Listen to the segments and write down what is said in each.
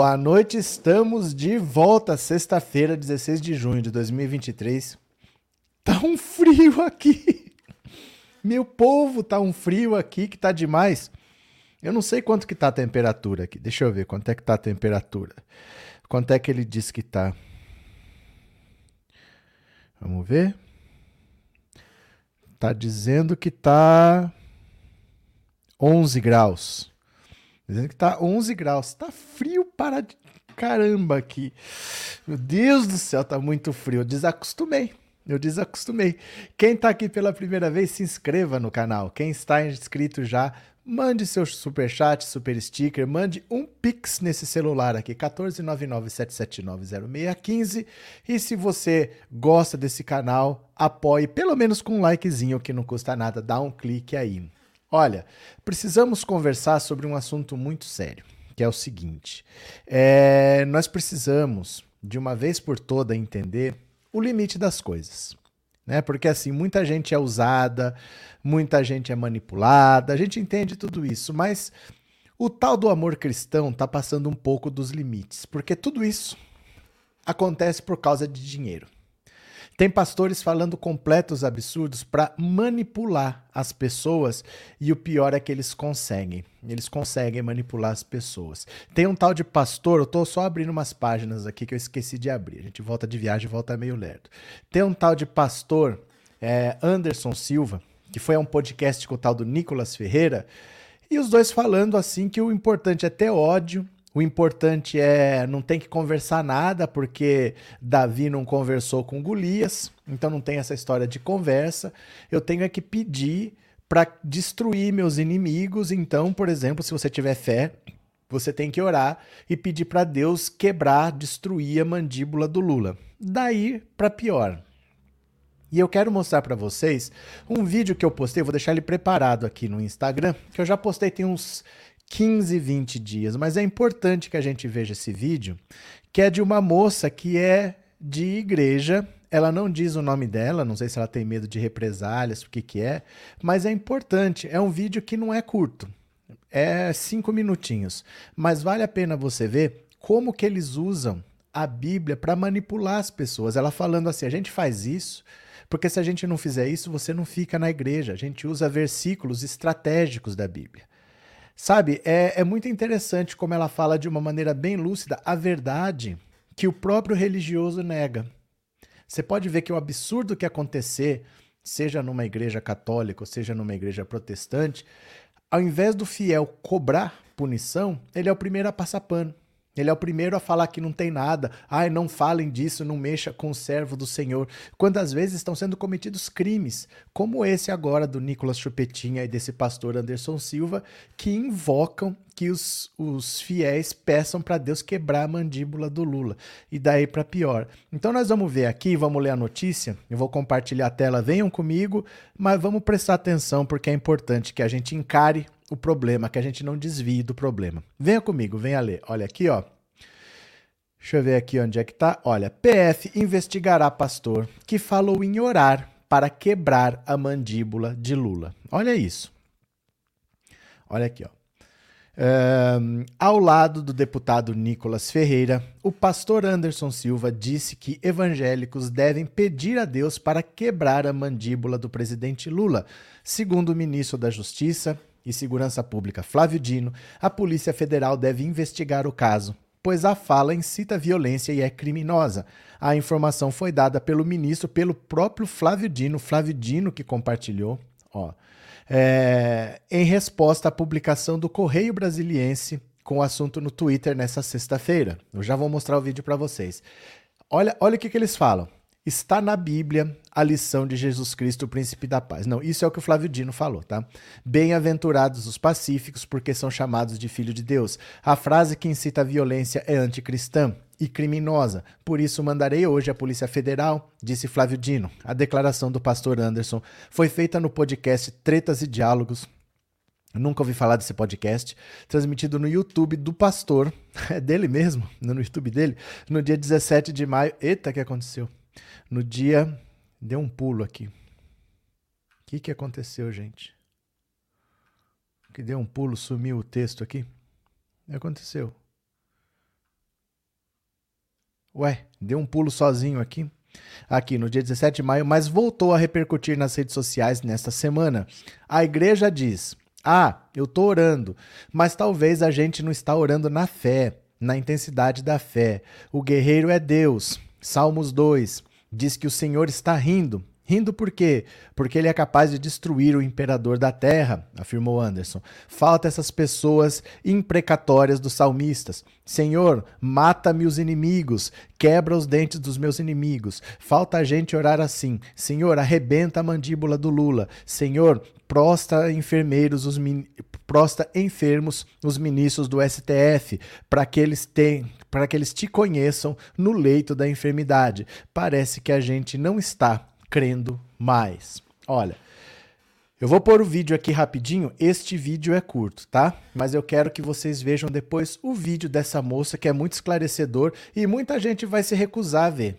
Boa noite, estamos de volta, sexta-feira, 16 de junho de 2023. Tá um frio aqui. Meu povo, tá um frio aqui que tá demais. Eu não sei quanto que tá a temperatura aqui. Deixa eu ver quanto é que tá a temperatura. Quanto é que ele diz que tá? Vamos ver. Tá dizendo que tá 11 graus. Dizendo que tá 11 graus. Tá frio para caramba aqui. Meu Deus do céu, tá muito frio. Eu desacostumei. Eu desacostumei. Quem tá aqui pela primeira vez, se inscreva no canal. Quem está inscrito já, mande seu super chat, super sticker, mande um pix nesse celular aqui, 14997790615. E se você gosta desse canal, apoie pelo menos com um likezinho que não custa nada, dá um clique aí. Olha, precisamos conversar sobre um assunto muito sério, que é o seguinte: é, nós precisamos, de uma vez por toda, entender o limite das coisas. Né? Porque assim, muita gente é usada, muita gente é manipulada, a gente entende tudo isso, mas o tal do amor cristão está passando um pouco dos limites, porque tudo isso acontece por causa de dinheiro. Tem pastores falando completos absurdos para manipular as pessoas e o pior é que eles conseguem. Eles conseguem manipular as pessoas. Tem um tal de pastor, eu estou só abrindo umas páginas aqui que eu esqueci de abrir. A gente volta de viagem e volta meio lerdo. Tem um tal de pastor, é, Anderson Silva, que foi a um podcast com o tal do Nicolas Ferreira, e os dois falando assim que o importante é ter ódio o importante é não tem que conversar nada, porque Davi não conversou com Golias, então não tem essa história de conversa. Eu tenho é que pedir para destruir meus inimigos. Então, por exemplo, se você tiver fé, você tem que orar e pedir para Deus quebrar, destruir a mandíbula do Lula. Daí para pior. E eu quero mostrar para vocês um vídeo que eu postei, vou deixar ele preparado aqui no Instagram, que eu já postei tem uns 15, 20 dias. Mas é importante que a gente veja esse vídeo, que é de uma moça que é de igreja. Ela não diz o nome dela, não sei se ela tem medo de represálias, o que, que é, mas é importante. É um vídeo que não é curto, é cinco minutinhos, mas vale a pena você ver como que eles usam a Bíblia para manipular as pessoas. Ela falando assim: a gente faz isso. Porque se a gente não fizer isso, você não fica na igreja. A gente usa versículos estratégicos da Bíblia. Sabe, é, é muito interessante como ela fala de uma maneira bem lúcida a verdade que o próprio religioso nega. Você pode ver que o absurdo que acontecer, seja numa igreja católica ou seja numa igreja protestante, ao invés do fiel cobrar punição, ele é o primeiro a passar pano. Ele é o primeiro a falar que não tem nada. Ai, não falem disso, não mexa com o servo do Senhor. Quantas vezes estão sendo cometidos crimes, como esse agora do Nicolas Chupetinha e desse pastor Anderson Silva, que invocam que os, os fiéis peçam para Deus quebrar a mandíbula do Lula. E daí para pior. Então nós vamos ver aqui, vamos ler a notícia. Eu vou compartilhar a tela, venham comigo, mas vamos prestar atenção porque é importante que a gente encare o problema, que a gente não desvie do problema. Venha comigo, venha ler. Olha aqui, ó. Deixa eu ver aqui onde é que tá. Olha, PF investigará pastor que falou em orar para quebrar a mandíbula de Lula. Olha isso. Olha aqui, ó. Um, ao lado do deputado Nicolas Ferreira, o pastor Anderson Silva disse que evangélicos devem pedir a Deus para quebrar a mandíbula do presidente Lula. Segundo o ministro da Justiça, e Segurança Pública Flávio Dino, a Polícia Federal deve investigar o caso, pois a fala incita violência e é criminosa. A informação foi dada pelo ministro, pelo próprio Flávio Dino, Flávio Dino que compartilhou, ó, é, em resposta à publicação do Correio Brasiliense com o assunto no Twitter nessa sexta-feira. Eu já vou mostrar o vídeo para vocês. Olha, olha o que, que eles falam está na Bíblia a lição de Jesus Cristo, o príncipe da paz. Não, isso é o que o Flávio Dino falou, tá? Bem-aventurados os pacíficos, porque são chamados de filho de Deus. A frase que incita a violência é anticristã e criminosa. Por isso mandarei hoje a Polícia Federal, disse Flávio Dino. A declaração do pastor Anderson foi feita no podcast Tretas e Diálogos, nunca ouvi falar desse podcast, transmitido no YouTube do pastor, é dele mesmo, no YouTube dele, no dia 17 de maio. Eita, que aconteceu? No dia. Deu um pulo aqui. O que, que aconteceu, gente? Que deu um pulo, sumiu o texto aqui? O que aconteceu? Ué, deu um pulo sozinho aqui. Aqui no dia 17 de maio, mas voltou a repercutir nas redes sociais nesta semana. A igreja diz: Ah, eu estou orando, mas talvez a gente não está orando na fé, na intensidade da fé. O guerreiro é Deus. Salmos 2 diz que o Senhor está rindo. Rindo por quê? Porque ele é capaz de destruir o imperador da terra, afirmou Anderson. Falta essas pessoas imprecatórias dos salmistas. Senhor, mata-me os inimigos, quebra os dentes dos meus inimigos. Falta a gente orar assim. Senhor, arrebenta a mandíbula do Lula. Senhor, prostra enfermeiros, os min... prostra enfermos os ministros do STF, para que eles tenham para que eles te conheçam no leito da enfermidade. Parece que a gente não está crendo mais. Olha, eu vou pôr o vídeo aqui rapidinho. Este vídeo é curto, tá? Mas eu quero que vocês vejam depois o vídeo dessa moça que é muito esclarecedor e muita gente vai se recusar a ver.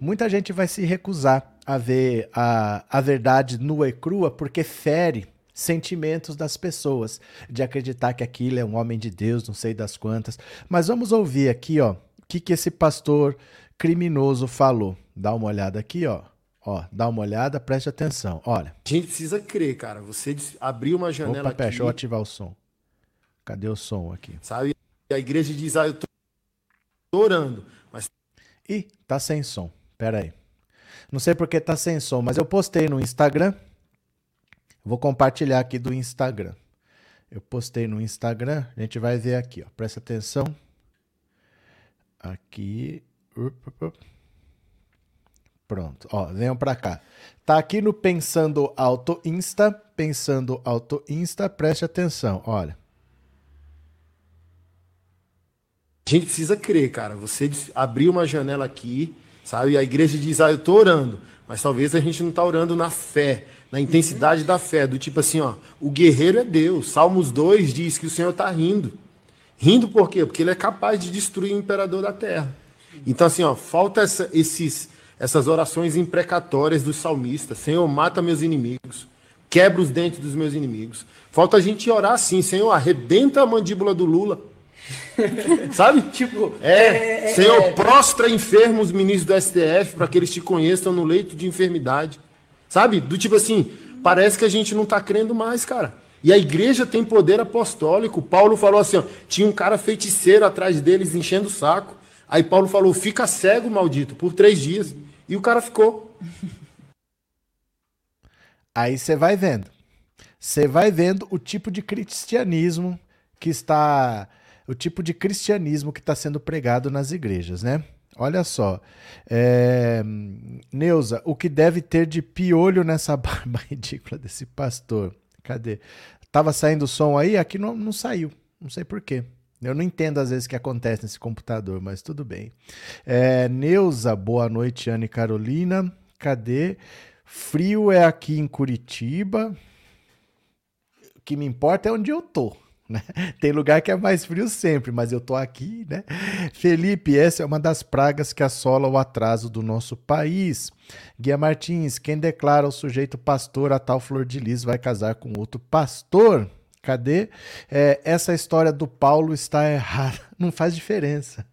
Muita gente vai se recusar a ver a, a verdade nua e crua porque fere sentimentos das pessoas, de acreditar que aquilo é um homem de Deus, não sei das quantas. Mas vamos ouvir aqui, ó, o que, que esse pastor criminoso falou. Dá uma olhada aqui, ó. Ó, dá uma olhada, preste atenção. Olha. A gente precisa crer, cara. Você abriu uma janela Opa, pera, deixa eu ativar o som. Cadê o som aqui? Sabe? E a igreja diz, ah, eu tô orando, mas... Ih, tá sem som. Pera aí. Não sei porque tá sem som, mas eu postei no Instagram. Vou compartilhar aqui do Instagram. Eu postei no Instagram, a gente vai ver aqui, ó. Presta atenção. Aqui. Pronto, ó, venham para cá. Tá aqui no Pensando Auto Insta, Pensando Auto Insta, preste atenção, olha. A gente precisa crer, cara. Você abriu uma janela aqui, sabe? A igreja diz, ah, eu tô orando. Mas talvez a gente não tá orando na fé, na intensidade da fé, do tipo assim, ó, o guerreiro é Deus. Salmos 2 diz que o Senhor tá rindo. Rindo por quê? Porque ele é capaz de destruir o imperador da terra. Então, assim, ó, falta essa, esses essas orações imprecatórias dos salmistas. Senhor, mata meus inimigos, quebra os dentes dos meus inimigos. Falta a gente orar assim, Senhor, arrebenta a mandíbula do Lula. Sabe? tipo, é, é, é Senhor, é, prostra enfermos ministros do STF para que eles te conheçam no leito de enfermidade. Sabe? Do tipo assim, parece que a gente não está crendo mais, cara. E a igreja tem poder apostólico. Paulo falou assim: ó, tinha um cara feiticeiro atrás deles enchendo o saco. Aí Paulo falou: fica cego, maldito, por três dias. E o cara ficou. Aí você vai vendo. Você vai vendo o tipo de cristianismo que está. O tipo de cristianismo que está sendo pregado nas igrejas, né? Olha só. É... Neuza, o que deve ter de piolho nessa barba ridícula desse pastor? Cadê? Tava saindo o som aí? Aqui não, não saiu. Não sei porquê. Eu não entendo às vezes o que acontece nesse computador, mas tudo bem. É, Neuza, boa noite, Anne Carolina. Cadê? Frio é aqui em Curitiba. O que me importa é onde eu tô. Né? Tem lugar que é mais frio sempre, mas eu tô aqui, né? Felipe, essa é uma das pragas que assola o atraso do nosso país. Guia Martins, quem declara o sujeito pastor a tal flor de lis vai casar com outro pastor? Cadê? É, essa história do Paulo está errada. Não faz diferença.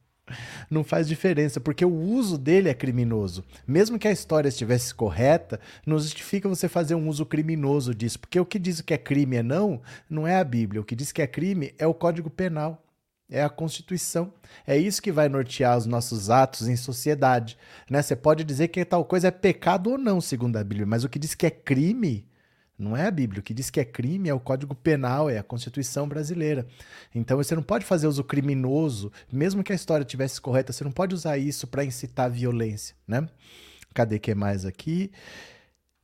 Não faz diferença, porque o uso dele é criminoso. Mesmo que a história estivesse correta, não justifica você fazer um uso criminoso disso, porque o que diz que é crime é não, não é a Bíblia. O que diz que é crime é o Código Penal, é a Constituição. É isso que vai nortear os nossos atos em sociedade. Né? Você pode dizer que tal coisa é pecado ou não, segundo a Bíblia, mas o que diz que é crime não é a Bíblia. O que diz que é crime é o Código Penal, é a Constituição brasileira. Então você não pode fazer uso criminoso, mesmo que a história tivesse correta, você não pode usar isso para incitar violência, né? Cadê que mais aqui?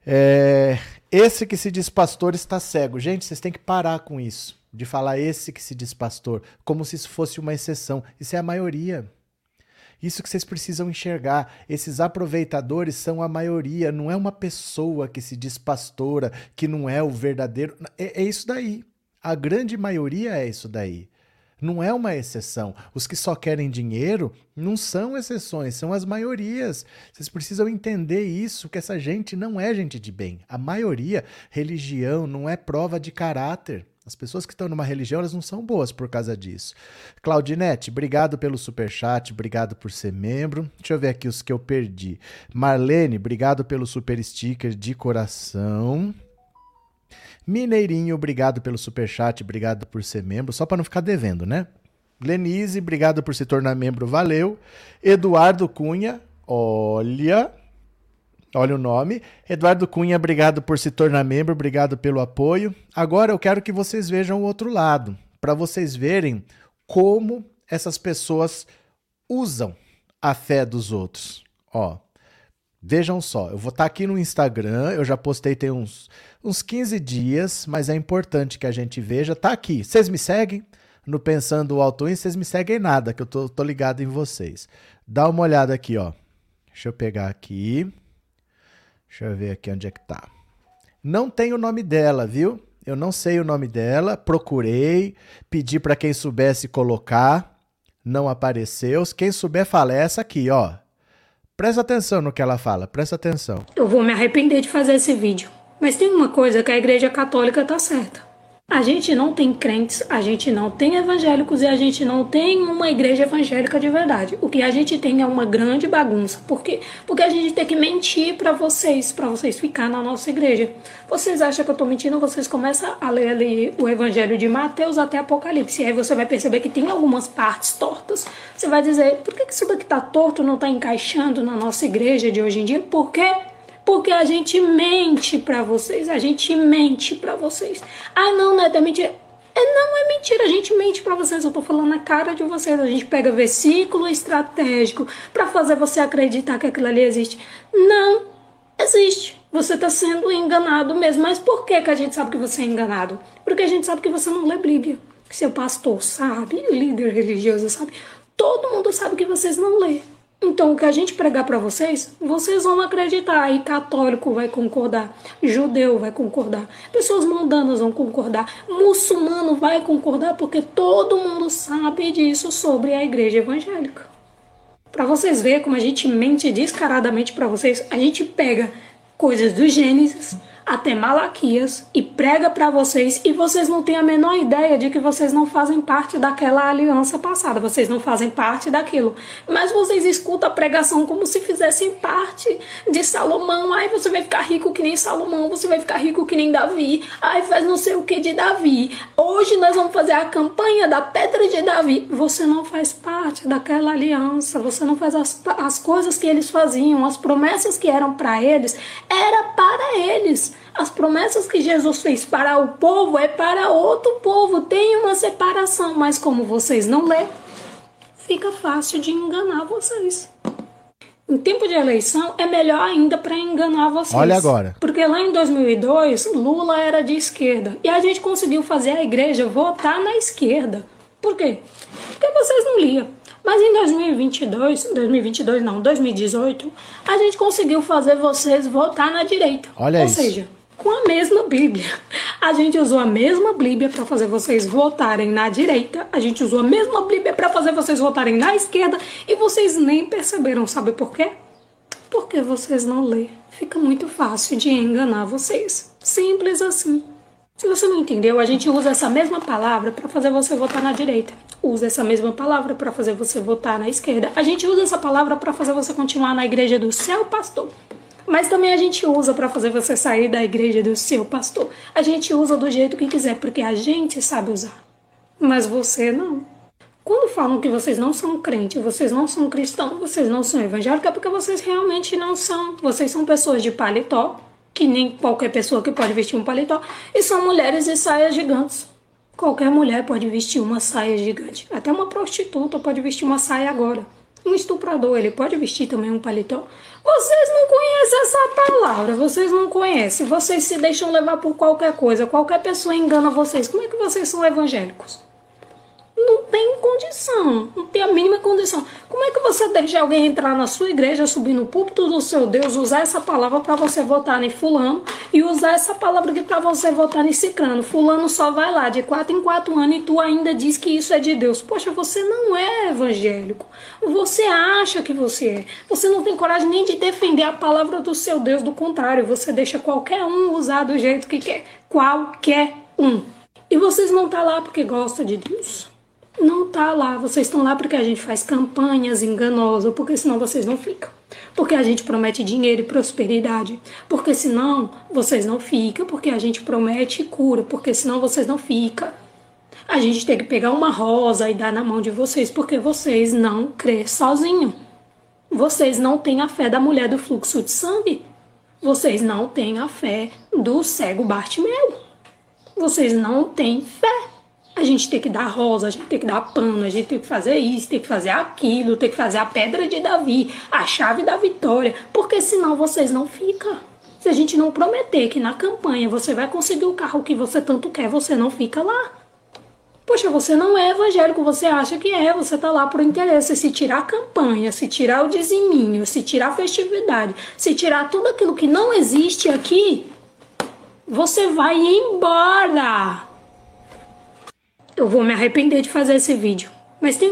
É... Esse que se diz pastor está cego. Gente, vocês têm que parar com isso, de falar esse que se diz pastor, como se isso fosse uma exceção. Isso é a maioria. Isso que vocês precisam enxergar. Esses aproveitadores são a maioria, não é uma pessoa que se diz pastora, que não é o verdadeiro. É, é isso daí. A grande maioria é isso daí. Não é uma exceção. Os que só querem dinheiro não são exceções, são as maiorias. Vocês precisam entender isso, que essa gente não é gente de bem. A maioria, religião não é prova de caráter. As pessoas que estão numa religião, elas não são boas por causa disso. Claudinete, obrigado pelo super chat, obrigado por ser membro. Deixa eu ver aqui os que eu perdi. Marlene, obrigado pelo super sticker de coração. Mineirinho, obrigado pelo super chat, obrigado por ser membro, só para não ficar devendo, né? Lenise, obrigado por se tornar membro, valeu. Eduardo Cunha, olha, olha o nome. Eduardo Cunha, obrigado por se tornar membro, obrigado pelo apoio. Agora eu quero que vocês vejam o outro lado, para vocês verem como essas pessoas usam a fé dos outros. Ó, vejam só, eu vou estar tá aqui no Instagram, eu já postei tem uns, uns 15 dias, mas é importante que a gente veja. Tá aqui. Vocês me seguem? no Pensando Alto In, vocês me seguem nada, que eu tô, tô ligado em vocês. Dá uma olhada aqui, ó. Deixa eu pegar aqui. Deixa eu ver aqui onde é que tá. Não tem o nome dela, viu? Eu não sei o nome dela, procurei, pedi para quem soubesse colocar, não apareceu. Quem souber fala, é essa aqui, ó. Presta atenção no que ela fala, presta atenção. Eu vou me arrepender de fazer esse vídeo. Mas tem uma coisa que a igreja católica tá certa. A gente não tem crentes, a gente não tem evangélicos e a gente não tem uma igreja evangélica de verdade. O que a gente tem é uma grande bagunça. Por quê? Porque a gente tem que mentir para vocês, para vocês ficar na nossa igreja. Vocês acham que eu tô mentindo? Vocês começam a ler ali o evangelho de Mateus até Apocalipse. E aí você vai perceber que tem algumas partes tortas. Você vai dizer, por que isso daqui tá torto, não tá encaixando na nossa igreja de hoje em dia? Por quê? Porque a gente mente para vocês, a gente mente para vocês. Ah, não, não é mentira. É, não é mentira, a gente mente para vocês. Eu tô falando na cara de vocês. A gente pega versículo estratégico para fazer você acreditar que aquilo ali existe. Não existe. Você está sendo enganado mesmo. Mas por que, que a gente sabe que você é enganado? Porque a gente sabe que você não lê Bíblia. Que seu pastor sabe, líder religioso sabe. Todo mundo sabe que vocês não lê. Então, o que a gente pregar para vocês, vocês vão acreditar. E católico vai concordar, judeu vai concordar, pessoas mundanas vão concordar, muçulmano vai concordar, porque todo mundo sabe disso sobre a igreja evangélica. Para vocês verem como a gente mente descaradamente para vocês, a gente pega coisas do Gênesis até Malaquias e prega para vocês e vocês não têm a menor ideia de que vocês não fazem parte daquela aliança passada, vocês não fazem parte daquilo. Mas vocês escutam a pregação como se fizessem parte de Salomão. Aí você vai ficar rico que nem Salomão, você vai ficar rico que nem Davi. Aí faz não sei o que de Davi. Hoje nós vamos fazer a campanha da pedra de Davi. Você não faz parte daquela aliança, você não faz as, as coisas que eles faziam, as promessas que eram para eles, era para eles. As promessas que Jesus fez para o povo é para outro povo. Tem uma separação, mas como vocês não lê, fica fácil de enganar vocês. Em tempo de eleição é melhor ainda para enganar vocês. Olha agora. Porque lá em 2002 Lula era de esquerda e a gente conseguiu fazer a igreja votar na esquerda. Por quê? Porque vocês não liam. Mas em 2022, 2022 não, 2018, a gente conseguiu fazer vocês votar na direita. Olha Ou isso. seja, com a mesma Bíblia. A gente usou a mesma Bíblia para fazer vocês votarem na direita, a gente usou a mesma Bíblia para fazer vocês votarem na esquerda e vocês nem perceberam, sabe por quê? Porque vocês não lê. Fica muito fácil de enganar vocês. Simples assim. Se você não entendeu, a gente usa essa mesma palavra para fazer você votar na direita. Usa essa mesma palavra para fazer você votar na esquerda. A gente usa essa palavra para fazer você continuar na igreja do seu pastor. Mas também a gente usa para fazer você sair da igreja do seu pastor. A gente usa do jeito que quiser, porque a gente sabe usar. Mas você não. Quando falam que vocês não são crentes, vocês não são cristãos, vocês não são evangélicos, é porque vocês realmente não são. Vocês são pessoas de paletó, que nem qualquer pessoa que pode vestir um paletó, e são mulheres de saias gigantes. Qualquer mulher pode vestir uma saia gigante. Até uma prostituta pode vestir uma saia agora. Um estuprador, ele pode vestir também um paletó. Vocês não conhecem essa palavra, vocês não conhecem. Vocês se deixam levar por qualquer coisa. Qualquer pessoa engana vocês. Como é que vocês são evangélicos? Não tem condição, não tem a mínima condição. Como é que você deixa alguém entrar na sua igreja, subir no púlpito do seu Deus, usar essa palavra para você votar em fulano e usar essa palavra aqui para você votar em cicrano? Fulano só vai lá de quatro em quatro anos e tu ainda diz que isso é de Deus. Poxa, você não é evangélico. Você acha que você é. Você não tem coragem nem de defender a palavra do seu Deus, do contrário, você deixa qualquer um usar do jeito que quer. Qualquer um. E vocês não tá lá porque gostam de Deus. Não tá lá. Vocês estão lá porque a gente faz campanhas enganosas, porque senão vocês não ficam. Porque a gente promete dinheiro e prosperidade. Porque senão vocês não ficam. Porque a gente promete cura. Porque senão vocês não ficam. A gente tem que pegar uma rosa e dar na mão de vocês. Porque vocês não crê sozinho. Vocês não têm a fé da mulher do fluxo de sangue. Vocês não têm a fé do cego Bartimeu. Vocês não têm fé. A gente tem que dar rosa, a gente tem que dar pano, a gente tem que fazer isso, tem que fazer aquilo, tem que fazer a pedra de Davi, a chave da vitória, porque senão vocês não ficam. Se a gente não prometer que na campanha você vai conseguir o carro que você tanto quer, você não fica lá. Poxa, você não é evangélico, você acha que é, você tá lá por interesse. Se tirar a campanha, se tirar o diziminho, se tirar a festividade, se tirar tudo aquilo que não existe aqui, você vai embora. Eu vou me arrepender de fazer esse vídeo. Mas tem.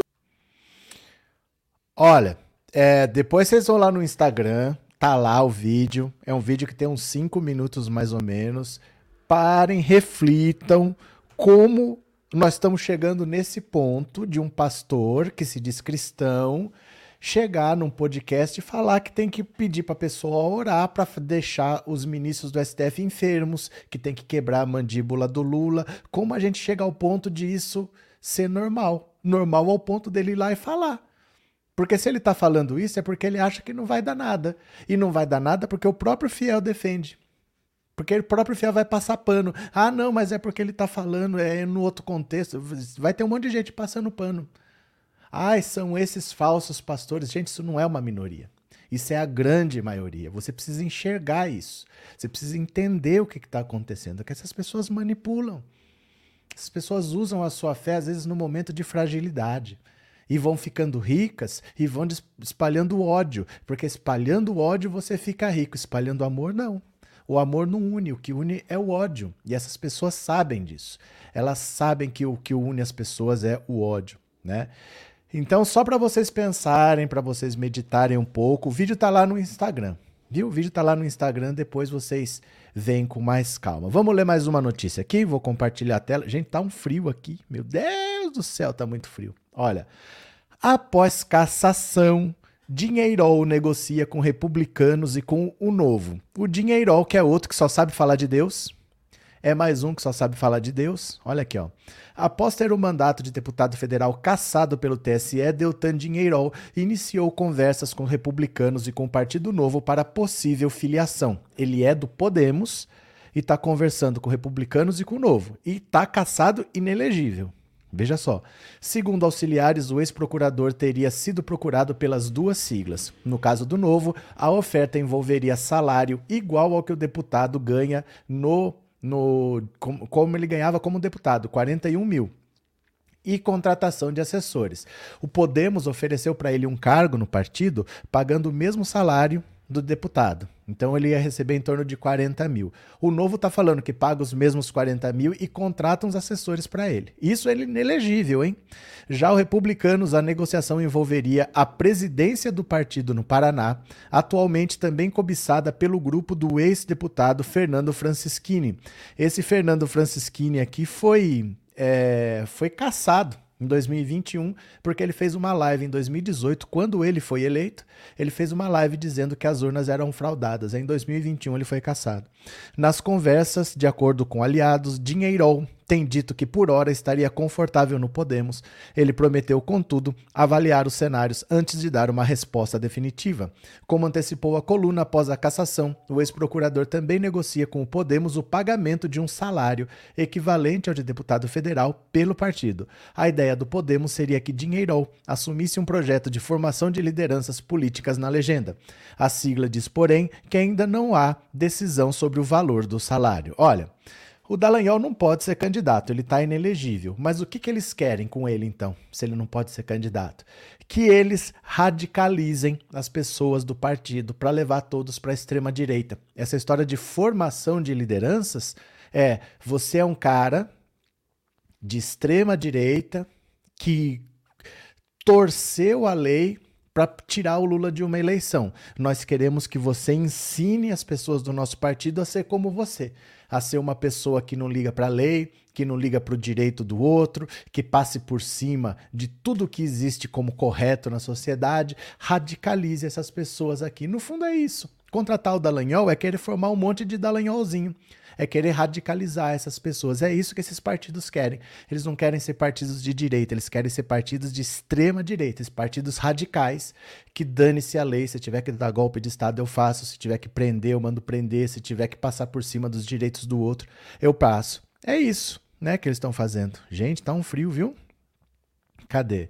Olha, é, depois vocês vão lá no Instagram, tá lá o vídeo. É um vídeo que tem uns 5 minutos mais ou menos. Parem, reflitam como nós estamos chegando nesse ponto de um pastor que se diz cristão chegar num podcast e falar que tem que pedir para a pessoa orar para deixar os ministros do STF enfermos, que tem que quebrar a mandíbula do Lula. Como a gente chega ao ponto de isso ser normal? Normal ao ponto dele ir lá e falar. Porque se ele está falando isso é porque ele acha que não vai dar nada. E não vai dar nada porque o próprio fiel defende. Porque o próprio fiel vai passar pano. Ah, não, mas é porque ele está falando, é no outro contexto. Vai ter um monte de gente passando pano. Ai, são esses falsos pastores. Gente, isso não é uma minoria. Isso é a grande maioria. Você precisa enxergar isso. Você precisa entender o que está acontecendo. Que essas pessoas manipulam. Essas pessoas usam a sua fé, às vezes, no momento de fragilidade. E vão ficando ricas e vão espalhando ódio. Porque espalhando ódio você fica rico. Espalhando amor, não. O amor não une. O que une é o ódio. E essas pessoas sabem disso. Elas sabem que o que une as pessoas é o ódio. Né? Então, só para vocês pensarem, para vocês meditarem um pouco, o vídeo está lá no Instagram. Viu? O vídeo está lá no Instagram, depois vocês veem com mais calma. Vamos ler mais uma notícia aqui, vou compartilhar a tela. Gente, tá um frio aqui. Meu Deus do céu, tá muito frio. Olha, após cassação, Dinheirol negocia com republicanos e com o Novo. O Dinheirol, que é outro que só sabe falar de Deus, é mais um que só sabe falar de Deus. Olha aqui, ó. Após ter o mandato de deputado federal cassado pelo TSE, Deltan Dinheirol iniciou conversas com republicanos e com o Partido Novo para possível filiação. Ele é do Podemos e está conversando com republicanos e com o Novo. E está cassado inelegível. Veja só. Segundo auxiliares, o ex-procurador teria sido procurado pelas duas siglas. No caso do Novo, a oferta envolveria salário igual ao que o deputado ganha no no como, como ele ganhava como deputado, 41 mil. E contratação de assessores. O Podemos ofereceu para ele um cargo no partido, pagando o mesmo salário do deputado. Então ele ia receber em torno de 40 mil. O novo está falando que paga os mesmos 40 mil e contrata uns assessores para ele. Isso é inelegível, hein? Já o Republicanos, a negociação envolveria a presidência do partido no Paraná, atualmente também cobiçada pelo grupo do ex-deputado Fernando Francischini. Esse Fernando Francischini aqui foi, é, foi caçado em 2021, porque ele fez uma live em 2018, quando ele foi eleito, ele fez uma live dizendo que as urnas eram fraudadas. Em 2021 ele foi caçado. Nas conversas, de acordo com aliados, Dinheirol tem dito que por hora estaria confortável no Podemos. Ele prometeu, contudo, avaliar os cenários antes de dar uma resposta definitiva. Como antecipou a coluna após a cassação, o ex-procurador também negocia com o Podemos o pagamento de um salário equivalente ao de deputado federal pelo partido. A ideia do Podemos seria que Dinheirol assumisse um projeto de formação de lideranças políticas na legenda. A sigla diz, porém, que ainda não há decisão sobre o valor do salário. Olha, o Dallagnol não pode ser candidato, ele está inelegível. Mas o que, que eles querem com ele, então, se ele não pode ser candidato? Que eles radicalizem as pessoas do partido para levar todos para a extrema-direita. Essa história de formação de lideranças é: você é um cara de extrema-direita que torceu a lei para tirar o Lula de uma eleição. Nós queremos que você ensine as pessoas do nosso partido a ser como você, a ser uma pessoa que não liga para a lei, que não liga para o direito do outro, que passe por cima de tudo que existe como correto na sociedade, radicalize essas pessoas aqui. No fundo é isso. Contratar o Dallagnol é querer formar um monte de Dallagnolzinho é querer radicalizar essas pessoas. É isso que esses partidos querem. Eles não querem ser partidos de direita, eles querem ser partidos de extrema direita, esses partidos radicais que dane-se a lei. Se tiver que dar golpe de Estado, eu faço. Se tiver que prender, eu mando prender. Se tiver que passar por cima dos direitos do outro, eu passo. É isso, né, que eles estão fazendo. Gente, tá um frio, viu? Cadê?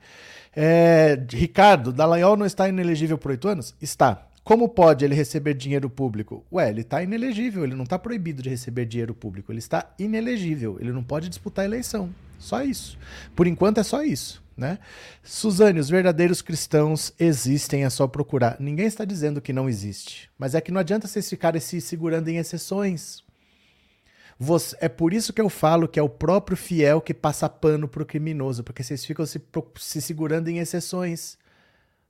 É, Ricardo, Dallagnol não está inelegível por oito anos? Está. Como pode ele receber dinheiro público? Ué, ele está inelegível, ele não está proibido de receber dinheiro público, ele está inelegível, ele não pode disputar a eleição. Só isso. Por enquanto é só isso. Né? Suzane, os verdadeiros cristãos existem, é só procurar. Ninguém está dizendo que não existe, mas é que não adianta vocês ficarem se segurando em exceções. Você, é por isso que eu falo que é o próprio fiel que passa pano pro criminoso, porque vocês ficam se, se segurando em exceções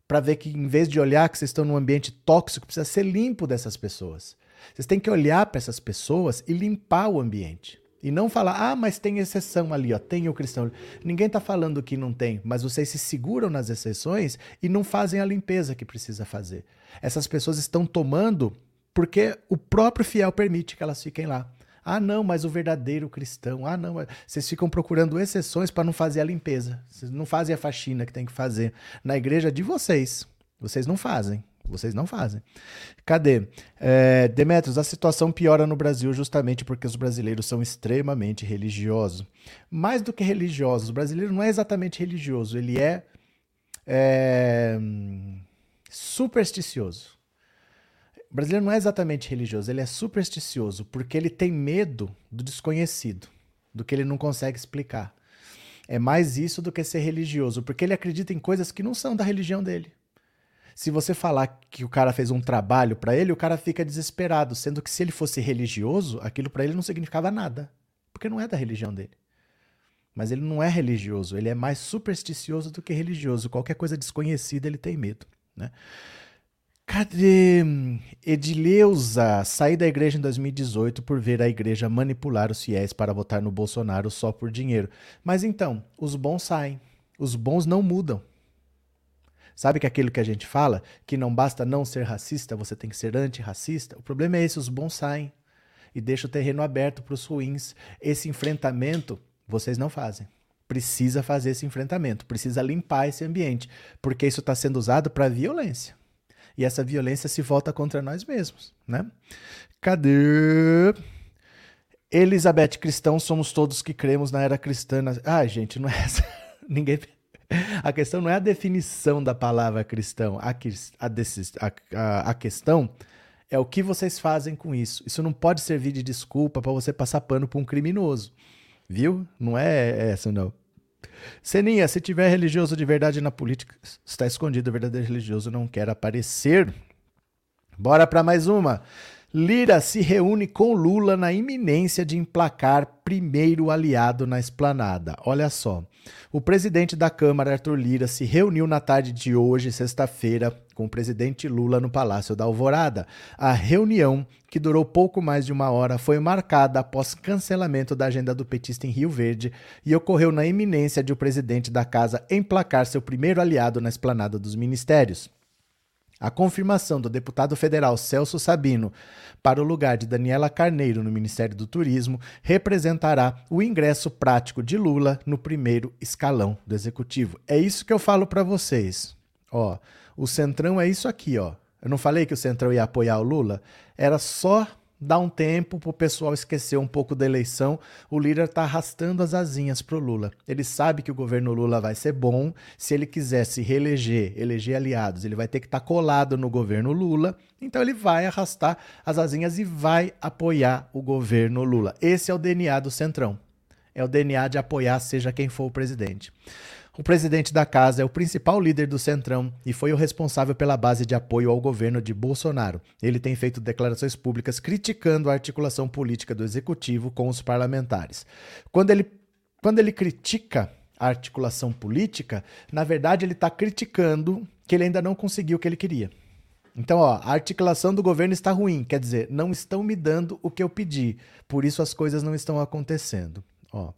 para ver que em vez de olhar que vocês estão num ambiente tóxico, precisa ser limpo dessas pessoas. Vocês têm que olhar para essas pessoas e limpar o ambiente. E não falar, ah, mas tem exceção ali, ó, tem o cristão. Ninguém está falando que não tem, mas vocês se seguram nas exceções e não fazem a limpeza que precisa fazer. Essas pessoas estão tomando porque o próprio fiel permite que elas fiquem lá. Ah, não, mas o verdadeiro cristão. Ah, não. Vocês ficam procurando exceções para não fazer a limpeza. Vocês não fazem a faxina que tem que fazer na igreja de vocês. Vocês não fazem. Vocês não fazem. Cadê? É, Demetrios, a situação piora no Brasil justamente porque os brasileiros são extremamente religiosos. Mais do que religiosos, o brasileiro não é exatamente religioso, ele é, é supersticioso. O brasileiro não é exatamente religioso, ele é supersticioso, porque ele tem medo do desconhecido, do que ele não consegue explicar. É mais isso do que ser religioso, porque ele acredita em coisas que não são da religião dele. Se você falar que o cara fez um trabalho para ele, o cara fica desesperado, sendo que se ele fosse religioso, aquilo para ele não significava nada, porque não é da religião dele. Mas ele não é religioso, ele é mais supersticioso do que religioso. Qualquer coisa desconhecida ele tem medo, né? Cadê Edileuza? Saí da igreja em 2018 por ver a igreja manipular os fiéis para votar no Bolsonaro só por dinheiro. Mas então, os bons saem. Os bons não mudam. Sabe que aquilo que a gente fala, que não basta não ser racista, você tem que ser antirracista? O problema é esse, os bons saem e deixam o terreno aberto para os ruins. Esse enfrentamento vocês não fazem. Precisa fazer esse enfrentamento, precisa limpar esse ambiente, porque isso está sendo usado para violência. E essa violência se volta contra nós mesmos, né? Cadê? Elizabeth, cristãos somos todos que cremos na era cristã. Ah, gente, não é essa. Ninguém. A questão não é a definição da palavra cristão. A, a, a, a questão é o que vocês fazem com isso. Isso não pode servir de desculpa para você passar pano para um criminoso. Viu? Não é essa, não. Seninha, se tiver religioso de verdade na política, está escondido. O verdadeiro religioso não quer aparecer. Bora para mais uma. Lira se reúne com Lula na iminência de emplacar primeiro aliado na esplanada. Olha só. O presidente da Câmara, Arthur Lira, se reuniu na tarde de hoje, sexta-feira, com o presidente Lula no Palácio da Alvorada. A reunião, que durou pouco mais de uma hora, foi marcada após cancelamento da agenda do petista em Rio Verde e ocorreu na iminência de o presidente da casa emplacar seu primeiro aliado na esplanada dos ministérios. A confirmação do deputado federal Celso Sabino para o lugar de Daniela Carneiro no Ministério do Turismo representará o ingresso prático de Lula no primeiro escalão do executivo. É isso que eu falo para vocês. Ó, o Centrão é isso aqui, ó. Eu não falei que o Centrão ia apoiar o Lula? Era só dá um tempo para o pessoal esquecer um pouco da eleição. O líder está arrastando as asinhas para o Lula. Ele sabe que o governo Lula vai ser bom. Se ele quiser se reeleger, eleger aliados, ele vai ter que estar tá colado no governo Lula. Então ele vai arrastar as asinhas e vai apoiar o governo Lula. Esse é o DNA do Centrão. É o DNA de apoiar seja quem for o presidente. O presidente da casa é o principal líder do Centrão e foi o responsável pela base de apoio ao governo de Bolsonaro. Ele tem feito declarações públicas criticando a articulação política do executivo com os parlamentares. Quando ele, quando ele critica a articulação política, na verdade ele está criticando que ele ainda não conseguiu o que ele queria. Então, ó, a articulação do governo está ruim, quer dizer, não estão me dando o que eu pedi, por isso as coisas não estão acontecendo. Ó.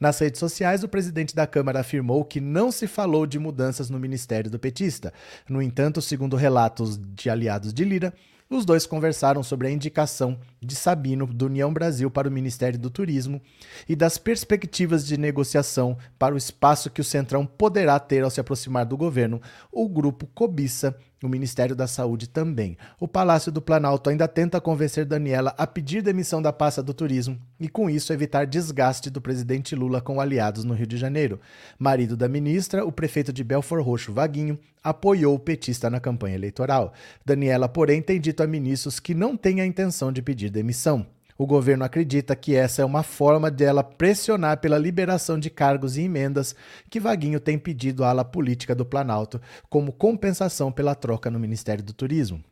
Nas redes sociais, o presidente da Câmara afirmou que não se falou de mudanças no ministério do petista. No entanto, segundo relatos de aliados de Lira, os dois conversaram sobre a indicação de Sabino do União Brasil para o Ministério do Turismo e das perspectivas de negociação para o espaço que o Centrão poderá ter ao se aproximar do governo. O grupo cobiça o Ministério da Saúde também. O Palácio do Planalto ainda tenta convencer Daniela a pedir demissão da pasta do turismo e, com isso, evitar desgaste do presidente Lula com aliados no Rio de Janeiro. Marido da ministra, o prefeito de Belfort Roxo, Vaguinho, apoiou o petista na campanha eleitoral. Daniela, porém, tem dito a ministros que não tem a intenção de pedir demissão. O governo acredita que essa é uma forma dela pressionar pela liberação de cargos e emendas que Vaguinho tem pedido à ala política do Planalto como compensação pela troca no Ministério do Turismo.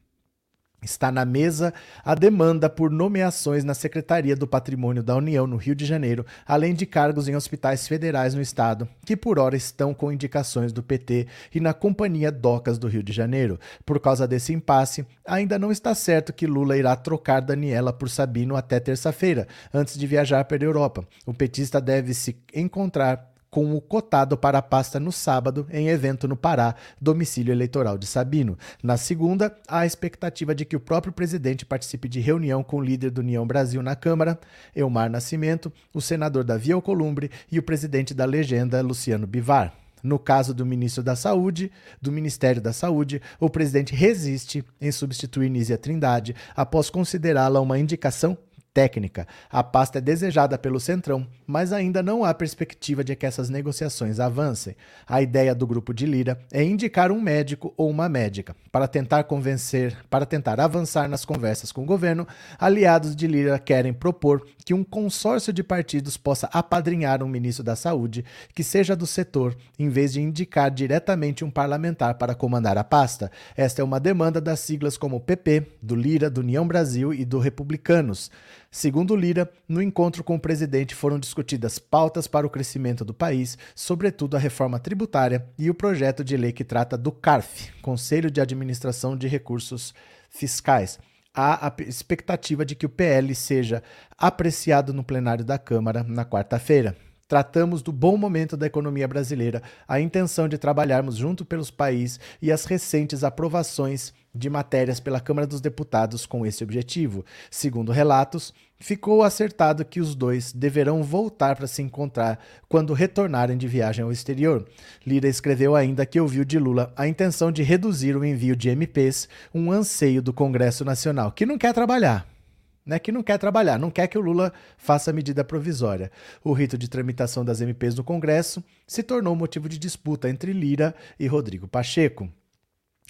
Está na mesa a demanda por nomeações na Secretaria do Patrimônio da União no Rio de Janeiro, além de cargos em hospitais federais no estado, que por hora estão com indicações do PT e na Companhia Docas do Rio de Janeiro. Por causa desse impasse, ainda não está certo que Lula irá trocar Daniela por Sabino até terça-feira, antes de viajar para a Europa. O petista deve se encontrar com o cotado para a pasta no sábado, em evento no Pará, domicílio eleitoral de Sabino. Na segunda, há a expectativa de que o próprio presidente participe de reunião com o líder do União Brasil na Câmara, Elmar Nascimento, o senador Davi Alcolumbre e o presidente da legenda, Luciano Bivar. No caso do ministro da Saúde, do Ministério da Saúde, o presidente resiste em substituir Nízia Trindade após considerá-la uma indicação técnica. A pasta é desejada pelo Centrão, mas ainda não há perspectiva de que essas negociações avancem. A ideia do grupo de Lira é indicar um médico ou uma médica para tentar convencer, para tentar avançar nas conversas com o governo. Aliados de Lira querem propor que um consórcio de partidos possa apadrinhar um ministro da Saúde que seja do setor, em vez de indicar diretamente um parlamentar para comandar a pasta. Esta é uma demanda das siglas como PP, do Lira, do União Brasil e do Republicanos. Segundo Lira, no encontro com o presidente foram discutidas pautas para o crescimento do país, sobretudo a reforma tributária e o projeto de lei que trata do CARF, Conselho de Administração de Recursos Fiscais. Há a expectativa de que o PL seja apreciado no plenário da Câmara na quarta-feira. Tratamos do bom momento da economia brasileira, a intenção de trabalharmos junto pelos países e as recentes aprovações de matérias pela Câmara dos Deputados com esse objetivo. Segundo relatos, ficou acertado que os dois deverão voltar para se encontrar quando retornarem de viagem ao exterior. Lira escreveu ainda que ouviu de Lula a intenção de reduzir o envio de MPs, um anseio do Congresso Nacional, que não quer trabalhar né, que não quer trabalhar, não quer que o Lula faça medida provisória. O rito de tramitação das MPs no Congresso se tornou motivo de disputa entre Lira e Rodrigo Pacheco.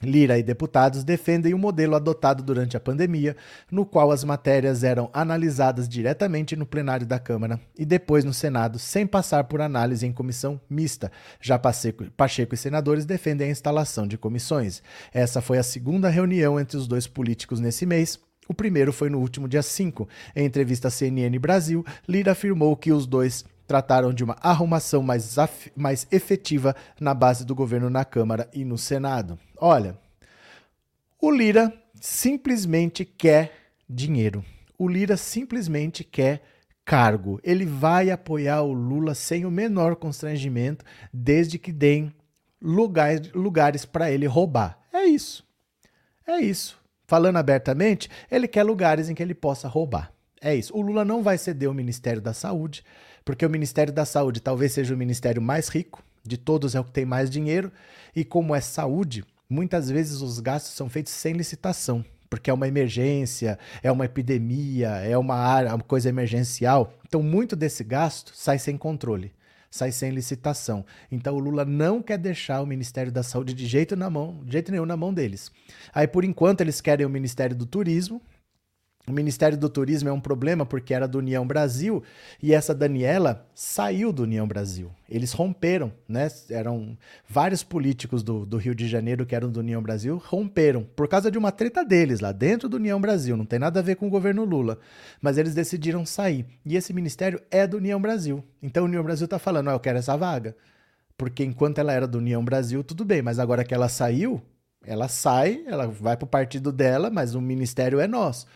Lira e deputados defendem o modelo adotado durante a pandemia, no qual as matérias eram analisadas diretamente no plenário da Câmara e depois no Senado, sem passar por análise em comissão mista. Já Pacheco, Pacheco e senadores defendem a instalação de comissões. Essa foi a segunda reunião entre os dois políticos nesse mês o primeiro foi no último dia 5. Em entrevista à CNN Brasil, Lira afirmou que os dois trataram de uma arrumação mais, mais efetiva na base do governo na Câmara e no Senado. Olha, o Lira simplesmente quer dinheiro. O Lira simplesmente quer cargo. Ele vai apoiar o Lula sem o menor constrangimento, desde que deem lugares, lugares para ele roubar. É isso. É isso. Falando abertamente, ele quer lugares em que ele possa roubar. É isso. O Lula não vai ceder o Ministério da Saúde, porque o Ministério da Saúde talvez seja o ministério mais rico, de todos é o que tem mais dinheiro, e como é saúde, muitas vezes os gastos são feitos sem licitação, porque é uma emergência, é uma epidemia, é uma área, uma coisa emergencial. Então, muito desse gasto sai sem controle sai sem licitação. Então o Lula não quer deixar o Ministério da Saúde de jeito na mão, de jeito nenhum na mão deles. Aí por enquanto eles querem o Ministério do Turismo, o Ministério do Turismo é um problema porque era do União Brasil e essa Daniela saiu do União Brasil. Eles romperam, né? Eram vários políticos do, do Rio de Janeiro que eram do União Brasil, romperam por causa de uma treta deles lá dentro do União Brasil. Não tem nada a ver com o governo Lula, mas eles decidiram sair. E esse ministério é do União Brasil. Então o União Brasil está falando: oh, eu quero essa vaga Porque enquanto ela era do União Brasil, tudo bem, mas agora que ela saiu, ela sai, ela vai pro partido dela, mas o ministério é nosso.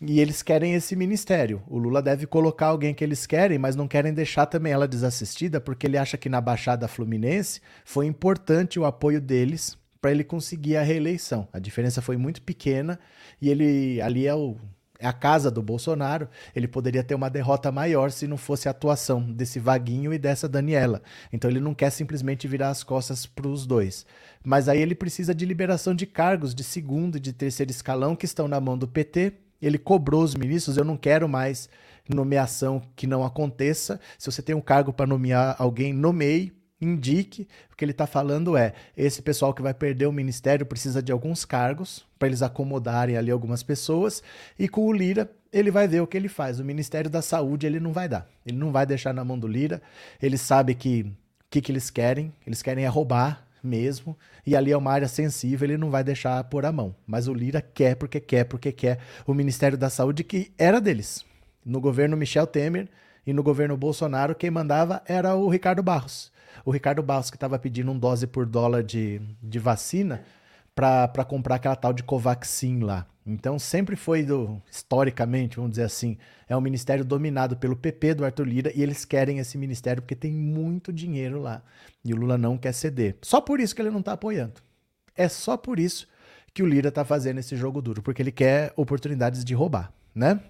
E eles querem esse ministério. O Lula deve colocar alguém que eles querem, mas não querem deixar também ela desassistida, porque ele acha que na Baixada Fluminense foi importante o apoio deles para ele conseguir a reeleição. A diferença foi muito pequena e ele ali é o é a casa do Bolsonaro, ele poderia ter uma derrota maior se não fosse a atuação desse Vaguinho e dessa Daniela. Então ele não quer simplesmente virar as costas para os dois. Mas aí ele precisa de liberação de cargos de segundo e de terceiro escalão que estão na mão do PT. Ele cobrou os ministros, eu não quero mais nomeação que não aconteça. Se você tem um cargo para nomear alguém, nomeie indique. O que ele está falando é: esse pessoal que vai perder o ministério precisa de alguns cargos para eles acomodarem ali algumas pessoas. E com o Lira, ele vai ver o que ele faz. O Ministério da Saúde ele não vai dar. Ele não vai deixar na mão do Lira. Ele sabe que o que, que eles querem. Eles querem é roubar mesmo. E ali é uma área sensível, ele não vai deixar pôr a mão. Mas o Lira quer porque quer, porque quer o Ministério da Saúde que era deles. No governo Michel Temer e no governo Bolsonaro, quem mandava era o Ricardo Barros o Ricardo Barros, que estava pedindo um dose por dólar de, de vacina para comprar aquela tal de Covaxin lá. Então sempre foi do historicamente, vamos dizer assim, é um ministério dominado pelo PP do Arthur Lira e eles querem esse ministério porque tem muito dinheiro lá. E o Lula não quer ceder. Só por isso que ele não está apoiando. É só por isso que o Lira está fazendo esse jogo duro, porque ele quer oportunidades de roubar, né?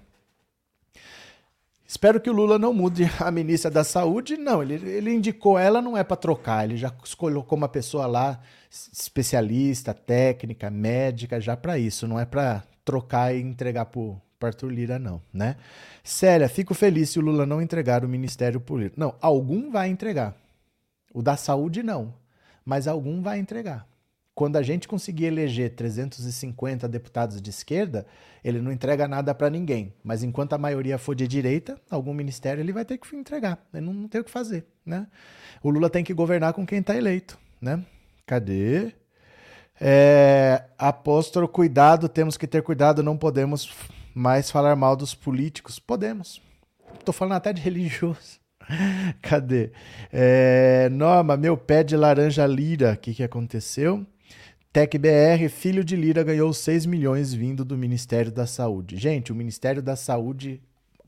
Espero que o Lula não mude a ministra da Saúde. Não, ele, ele indicou ela, não é para trocar. Ele já colocou uma pessoa lá, especialista, técnica, médica, já para isso. Não é para trocar e entregar para o Arthur Lira, não, né? Séria, fico feliz se o Lula não entregar o ministério Lira. Não, algum vai entregar. O da saúde, não. Mas algum vai entregar quando a gente conseguir eleger 350 deputados de esquerda, ele não entrega nada para ninguém. Mas enquanto a maioria for de direita, algum ministério ele vai ter que entregar. Ele não tem o que fazer, né? O Lula tem que governar com quem está eleito, né? Cadê? É, apóstolo, cuidado, temos que ter cuidado, não podemos mais falar mal dos políticos. Podemos. Estou falando até de religioso. Cadê? É, Norma, meu pé de laranja lira. O que, que aconteceu? TecBR, filho de Lira, ganhou 6 milhões vindo do Ministério da Saúde. Gente, o Ministério da Saúde,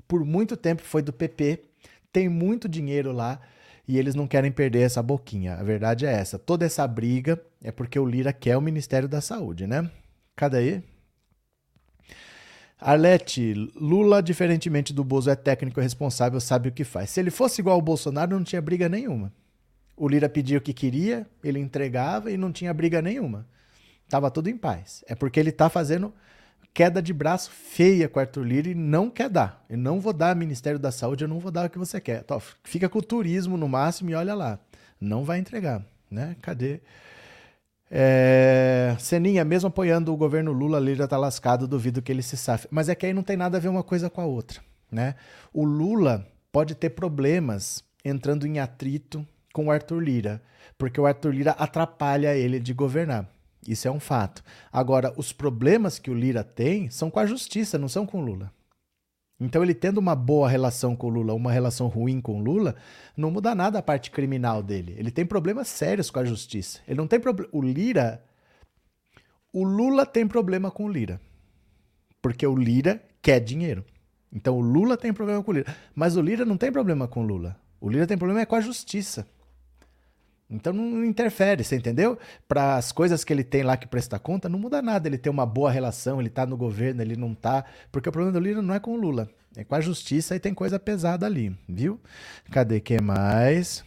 por muito tempo, foi do PP, tem muito dinheiro lá e eles não querem perder essa boquinha. A verdade é essa. Toda essa briga é porque o Lira quer o Ministério da Saúde, né? Cadê aí? Arlete, Lula, diferentemente do Bozo, é técnico responsável, sabe o que faz. Se ele fosse igual ao Bolsonaro, não tinha briga nenhuma. O Lira pedia o que queria, ele entregava e não tinha briga nenhuma. Tava tudo em paz. É porque ele tá fazendo queda de braço feia com o Arthur Lira e não quer dar. Eu não vou dar Ministério da Saúde, eu não vou dar o que você quer. Fica com o turismo no máximo e olha lá. Não vai entregar, né? Cadê? É... Seninha, mesmo apoiando o governo Lula, Lira tá lascado, duvido que ele se safe. Mas é que aí não tem nada a ver uma coisa com a outra, né? O Lula pode ter problemas entrando em atrito com o Arthur Lira, porque o Arthur Lira atrapalha ele de governar. Isso é um fato. Agora, os problemas que o Lira tem são com a justiça, não são com o Lula. Então, ele tendo uma boa relação com o Lula, uma relação ruim com o Lula, não muda nada a parte criminal dele. Ele tem problemas sérios com a justiça. Ele não tem problema. O Lira. O Lula tem problema com o Lira. Porque o Lira quer dinheiro. Então, o Lula tem problema com o Lira. Mas o Lira não tem problema com o Lula. O Lira tem problema é com a justiça. Então não interfere, você entendeu? Para as coisas que ele tem lá que presta conta, não muda nada. Ele tem uma boa relação, ele tá no governo, ele não tá. Porque o problema do Lira não é com o Lula, é com a justiça e tem coisa pesada ali, viu? Cadê que mais?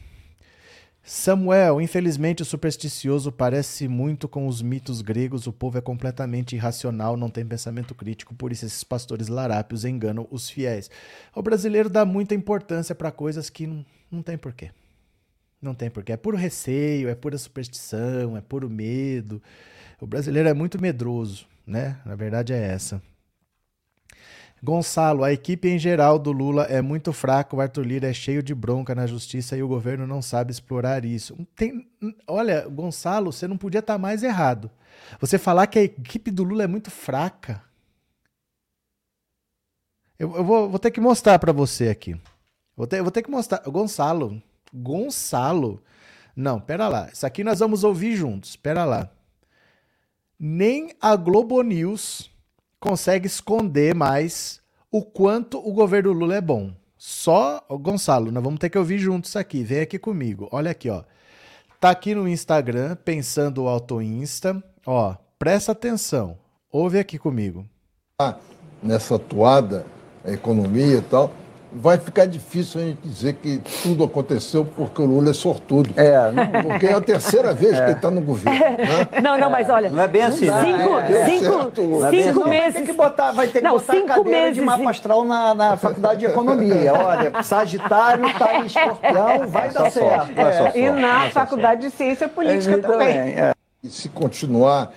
Samuel, infelizmente o supersticioso parece muito com os mitos gregos, o povo é completamente irracional, não tem pensamento crítico, por isso esses pastores larápios enganam os fiéis. O brasileiro dá muita importância para coisas que não, não tem porquê. Não tem porquê. É puro receio, é pura superstição, é puro medo. O brasileiro é muito medroso, né? Na verdade é essa. Gonçalo, a equipe em geral do Lula é muito fraca, o Arthur Lira é cheio de bronca na justiça e o governo não sabe explorar isso. Tem, olha, Gonçalo, você não podia estar mais errado. Você falar que a equipe do Lula é muito fraca. Eu, eu vou, vou, ter que mostrar para você aqui. Vou ter, vou ter que mostrar. Gonçalo, Gonçalo, Não, pera lá. Isso aqui nós vamos ouvir juntos. Pera lá. Nem a Globo News consegue esconder mais o quanto o governo Lula é bom. Só, Gonçalo, nós vamos ter que ouvir juntos aqui. Vem aqui comigo. Olha aqui, ó. Tá aqui no Instagram, pensando o Auto Insta. Ó, presta atenção. Ouve aqui comigo. Ah, nessa toada, a economia e tal, vai ficar difícil a gente dizer que tudo aconteceu porque o Lula é sortudo. É, não... Porque é a terceira vez que ele está no governo. Né? Não, não, mas olha. Não é bem assim, Cinco, né? cinco, É, cinco Vai meses. ter que botar, vai ter que Não, botar cinco cadeira meses de mapa astral na, na faculdade de economia. Olha, Sagitário tá em escorpião, vai dar Só sorte, certo. não é só É. E na Faculdade de Ciência Política também. é. E se continuar,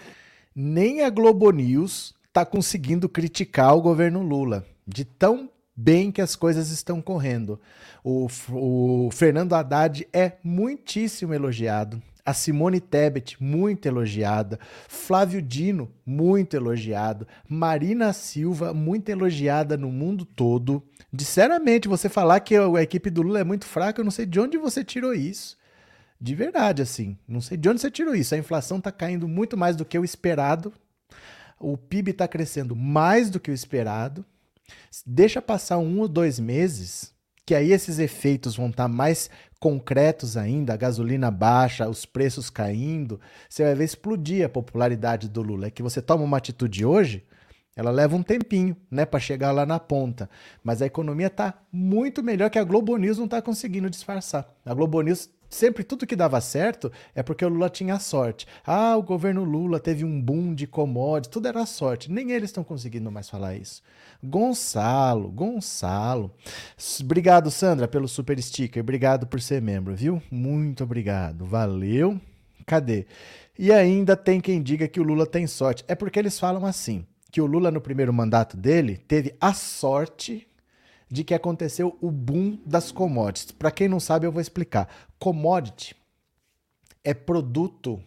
Nem a Globo News tá conseguindo criticar o governo Lula. De tão bem que as coisas estão correndo. O, o Fernando Haddad é muitíssimo elogiado. A Simone Tebet, muito elogiada. Flávio Dino, muito elogiado. Marina Silva, muito elogiada no mundo todo. Sinceramente, você falar que a equipe do Lula é muito fraca, eu não sei de onde você tirou isso. De verdade, assim. Não sei de onde você tirou isso. A inflação está caindo muito mais do que o esperado. O PIB está crescendo mais do que o esperado. Deixa passar um ou dois meses, que aí esses efeitos vão estar mais concretos ainda. A gasolina baixa, os preços caindo. Você vai ver explodir a popularidade do Lula. É que você toma uma atitude hoje, ela leva um tempinho, né, para chegar lá na ponta. Mas a economia está muito melhor que a Globo News não está conseguindo disfarçar. A Globo News sempre tudo que dava certo é porque o Lula tinha sorte. Ah, o governo Lula teve um boom de commodities, tudo era sorte. Nem eles estão conseguindo mais falar isso. Gonçalo, Gonçalo. Obrigado, Sandra, pelo super sticker. Obrigado por ser membro, viu? Muito obrigado. Valeu. Cadê? E ainda tem quem diga que o Lula tem sorte. É porque eles falam assim, que o Lula no primeiro mandato dele teve a sorte de que aconteceu o boom das commodities. Para quem não sabe, eu vou explicar. Commodity é produto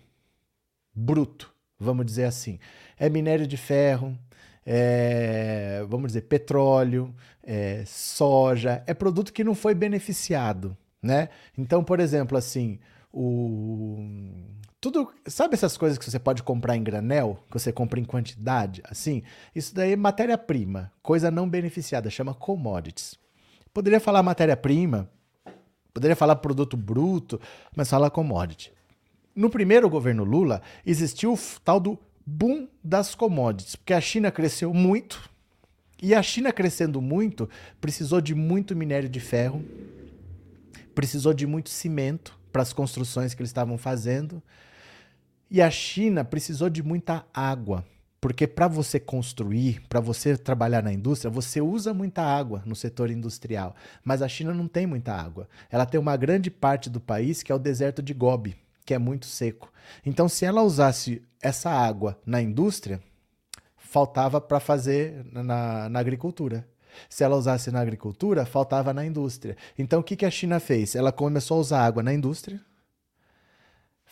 bruto, vamos dizer assim. É minério de ferro, é, vamos dizer, petróleo, é, soja, é produto que não foi beneficiado, né? Então, por exemplo, assim, o tudo, sabe essas coisas que você pode comprar em granel, que você compra em quantidade, assim? Isso daí é matéria-prima, coisa não beneficiada, chama commodities. Poderia falar matéria-prima, poderia falar produto bruto, mas fala commodity. No primeiro governo Lula, existiu o tal do boom das commodities, porque a China cresceu muito, e a China crescendo muito, precisou de muito minério de ferro, precisou de muito cimento para as construções que eles estavam fazendo, e a China precisou de muita água, porque para você construir, para você trabalhar na indústria, você usa muita água no setor industrial, mas a China não tem muita água. Ela tem uma grande parte do país que é o deserto de Gobi, que é muito seco. Então, se ela usasse essa água na indústria, faltava para fazer na, na agricultura. Se ela usasse na agricultura, faltava na indústria. Então, o que, que a China fez? Ela começou a usar água na indústria,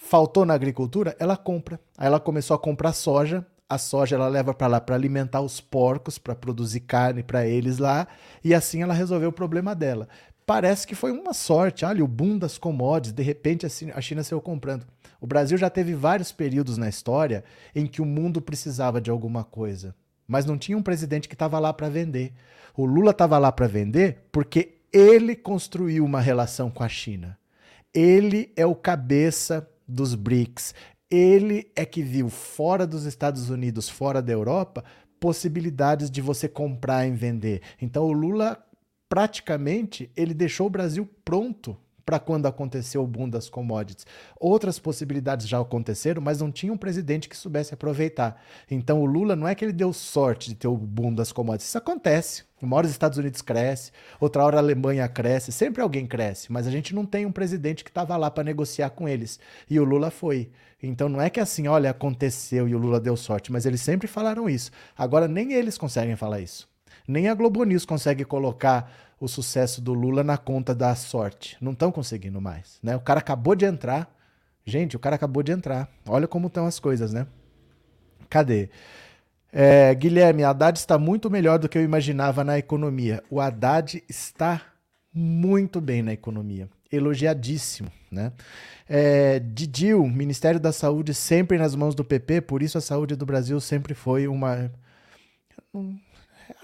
faltou na agricultura, ela compra. Aí ela começou a comprar soja. A soja ela leva para lá para alimentar os porcos, para produzir carne para eles lá, e assim ela resolveu o problema dela. Parece que foi uma sorte, olha, o boom das commodities, de repente a China saiu comprando. O Brasil já teve vários períodos na história em que o mundo precisava de alguma coisa, mas não tinha um presidente que estava lá para vender. O Lula estava lá para vender porque ele construiu uma relação com a China. Ele é o cabeça dos BRICS. Ele é que viu fora dos Estados Unidos, fora da Europa, possibilidades de você comprar e vender. Então o Lula praticamente ele deixou o Brasil pronto para quando aconteceu o boom das commodities. Outras possibilidades já aconteceram, mas não tinha um presidente que soubesse aproveitar. Então o Lula não é que ele deu sorte de ter o boom das commodities. Isso acontece. Uma hora os Estados Unidos cresce, outra hora a Alemanha cresce, sempre alguém cresce, mas a gente não tem um presidente que estava lá para negociar com eles. E o Lula foi. Então não é que assim, olha, aconteceu e o Lula deu sorte, mas eles sempre falaram isso. Agora nem eles conseguem falar isso. Nem a Globo News consegue colocar o sucesso do Lula na conta da sorte. Não estão conseguindo mais, né? O cara acabou de entrar. Gente, o cara acabou de entrar. Olha como estão as coisas, né? Cadê? É, Guilherme, Haddad está muito melhor do que eu imaginava na economia. O Haddad está muito bem na economia. elogiadíssimo, né? É, Didil, Ministério da Saúde sempre nas mãos do PP, por isso a saúde do Brasil sempre foi uma.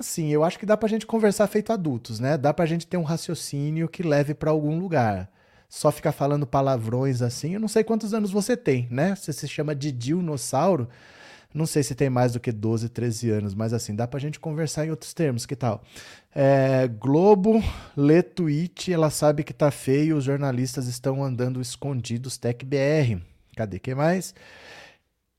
Assim, eu acho que dá pra gente conversar feito adultos, né? Dá pra gente ter um raciocínio que leve para algum lugar. Só ficar falando palavrões assim, eu não sei quantos anos você tem, né? Você se chama Didilnossauro. Não sei se tem mais do que 12, 13 anos, mas assim, dá pra gente conversar em outros termos, que tal? É, Globo lê tweet, ela sabe que tá feio, os jornalistas estão andando escondidos, TecBR. Cadê que mais?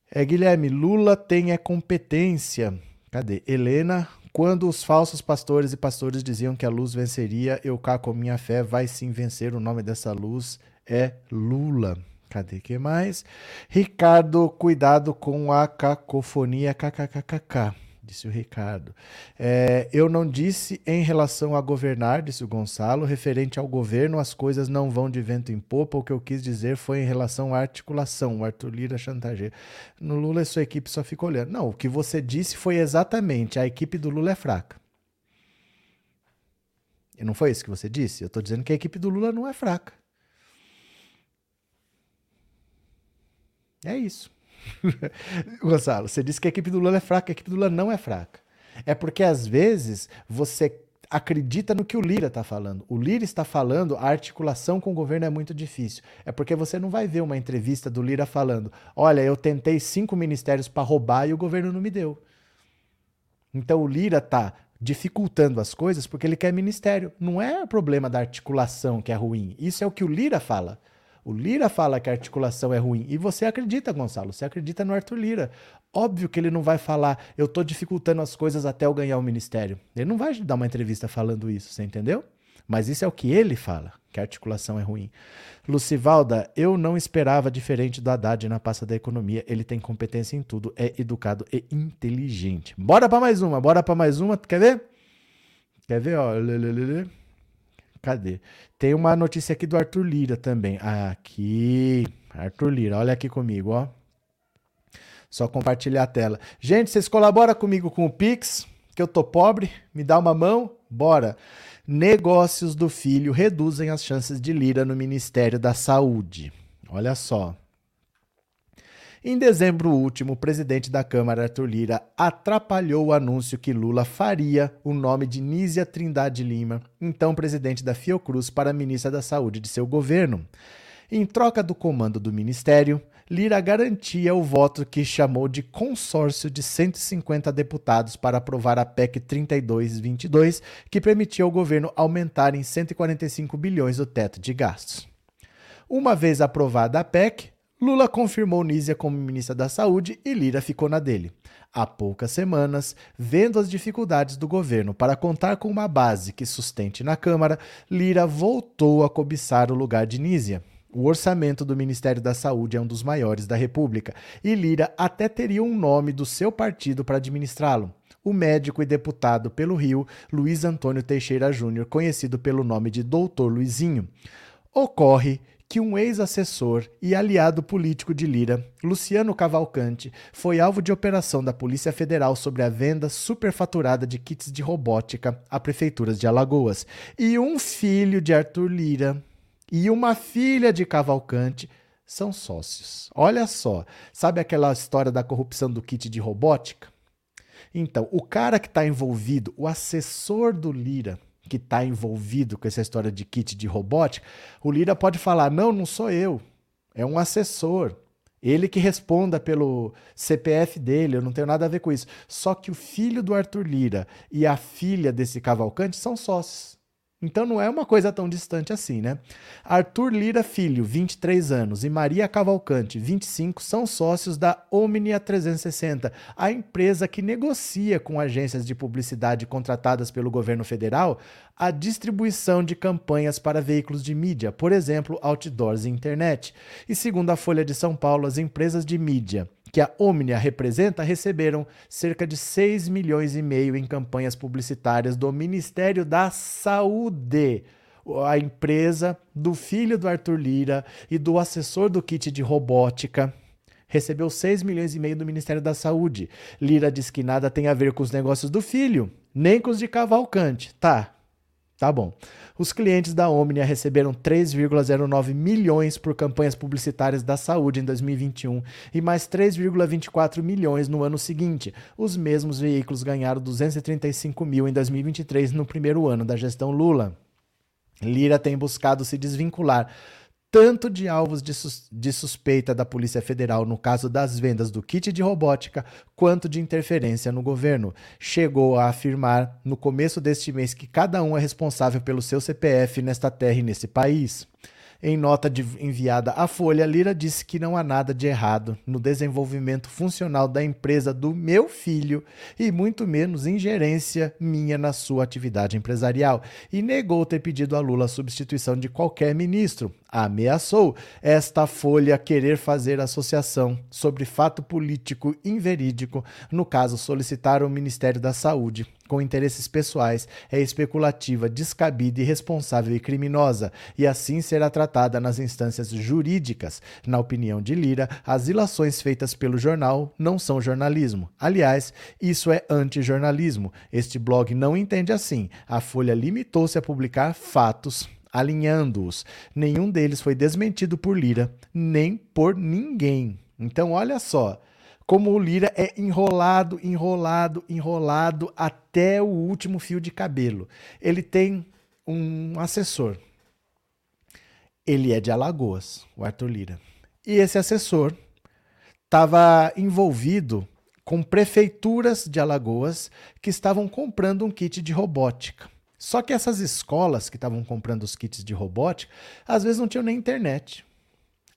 É, Guilherme, Lula tem a competência. Cadê? Helena, quando os falsos pastores e pastores diziam que a luz venceria, eu cá com minha fé vai sim vencer. O nome dessa luz é Lula. Cadê que mais? Ricardo, cuidado com a cacofonia kkkk, disse o Ricardo. É, eu não disse em relação a governar, disse o Gonçalo, referente ao governo, as coisas não vão de vento em popa. O que eu quis dizer foi em relação à articulação. O Arthur Lira chantageia. No Lula sua equipe só fica olhando. Não, o que você disse foi exatamente: a equipe do Lula é fraca. E não foi isso que você disse? Eu estou dizendo que a equipe do Lula não é fraca. É isso. Gonçalo, você disse que a equipe do Lula é fraca, a equipe do Lula não é fraca. É porque às vezes você acredita no que o Lira está falando. O Lira está falando, a articulação com o governo é muito difícil. É porque você não vai ver uma entrevista do Lira falando: olha, eu tentei cinco ministérios para roubar e o governo não me deu. Então o Lira está dificultando as coisas porque ele quer ministério. Não é problema da articulação que é ruim. Isso é o que o Lira fala. O Lira fala que a articulação é ruim. E você acredita, Gonçalo, você acredita no Arthur Lira. Óbvio que ele não vai falar, eu estou dificultando as coisas até eu ganhar o ministério. Ele não vai dar uma entrevista falando isso, você entendeu? Mas isso é o que ele fala, que a articulação é ruim. Lucivalda, eu não esperava diferente do Haddad na pasta da economia. Ele tem competência em tudo, é educado e inteligente. Bora para mais uma, bora para mais uma. Quer ver? Quer ver, ó? Cadê? Tem uma notícia aqui do Arthur Lira também. Aqui. Arthur Lira, olha aqui comigo, ó. Só compartilhar a tela. Gente, vocês colaboram comigo com o Pix, que eu tô pobre, me dá uma mão? Bora. Negócios do filho reduzem as chances de Lira no Ministério da Saúde. Olha só. Em dezembro último, o presidente da Câmara, Arthur Lira, atrapalhou o anúncio que Lula faria o nome de Nízia Trindade Lima, então presidente da Fiocruz, para ministra da Saúde de seu governo. Em troca do comando do ministério, Lira garantia o voto que chamou de consórcio de 150 deputados para aprovar a PEC 3222, que permitia ao governo aumentar em 145 bilhões o teto de gastos. Uma vez aprovada a PEC, Lula confirmou Nízia como ministra da Saúde e Lira ficou na dele. Há poucas semanas, vendo as dificuldades do governo para contar com uma base que sustente na Câmara, Lira voltou a cobiçar o lugar de Nízia. O orçamento do Ministério da Saúde é um dos maiores da República e Lira até teria um nome do seu partido para administrá-lo. O médico e deputado pelo Rio, Luiz Antônio Teixeira Júnior, conhecido pelo nome de Doutor Luizinho. Ocorre que um ex-assessor e aliado político de Lira, Luciano Cavalcante, foi alvo de operação da Polícia Federal sobre a venda superfaturada de kits de robótica a prefeituras de Alagoas. E um filho de Arthur Lira e uma filha de Cavalcante são sócios. Olha só, sabe aquela história da corrupção do kit de robótica? Então, o cara que está envolvido, o assessor do Lira, que está envolvido com essa história de kit de robótica, o Lira pode falar: não, não sou eu, é um assessor. Ele que responda pelo CPF dele, eu não tenho nada a ver com isso. Só que o filho do Arthur Lira e a filha desse Cavalcante são sócios. Então não é uma coisa tão distante assim, né? Arthur Lira Filho, 23 anos, e Maria Cavalcante, 25, são sócios da Omnia 360, a empresa que negocia com agências de publicidade contratadas pelo governo federal a distribuição de campanhas para veículos de mídia, por exemplo, outdoors e internet. E segundo a Folha de São Paulo, as empresas de mídia que a Omnia representa receberam cerca de 6 milhões e meio em campanhas publicitárias do Ministério da Saúde. A empresa do filho do Arthur Lira e do assessor do kit de robótica recebeu 6 milhões e meio do Ministério da Saúde. Lira diz que nada tem a ver com os negócios do filho, nem com os de Cavalcante. Tá, Tá bom. Os clientes da Omnia receberam 3,09 milhões por campanhas publicitárias da saúde em 2021 e mais 3,24 milhões no ano seguinte. Os mesmos veículos ganharam 235 mil em 2023 no primeiro ano da gestão Lula. Lira tem buscado se desvincular tanto de alvos de, sus de, suspeita da Polícia Federal no caso das vendas do kit de robótica, quanto de interferência no governo. Chegou a afirmar no começo deste mês que cada um é responsável pelo seu CPF nesta terra e nesse país. Em nota enviada à Folha, Lira disse que não há nada de errado no desenvolvimento funcional da empresa do meu filho e muito menos ingerência minha na sua atividade empresarial e negou ter pedido a Lula a substituição de qualquer ministro. Ameaçou esta Folha querer fazer associação sobre fato político inverídico, no caso solicitar o Ministério da Saúde com interesses pessoais é especulativa, descabida, irresponsável e criminosa, e assim será tratada nas instâncias jurídicas. Na opinião de Lira, as ilações feitas pelo jornal não são jornalismo. Aliás, isso é antijornalismo. Este blog não entende assim. A Folha limitou-se a publicar fatos alinhando-os. Nenhum deles foi desmentido por Lira, nem por ninguém. Então, olha só como o Lira é enrolado, enrolado, enrolado até o último fio de cabelo. Ele tem um assessor. Ele é de Alagoas, o Arthur Lira. E esse assessor estava envolvido com prefeituras de Alagoas que estavam comprando um kit de robótica. Só que essas escolas que estavam comprando os kits de robótica, às vezes não tinham nem internet.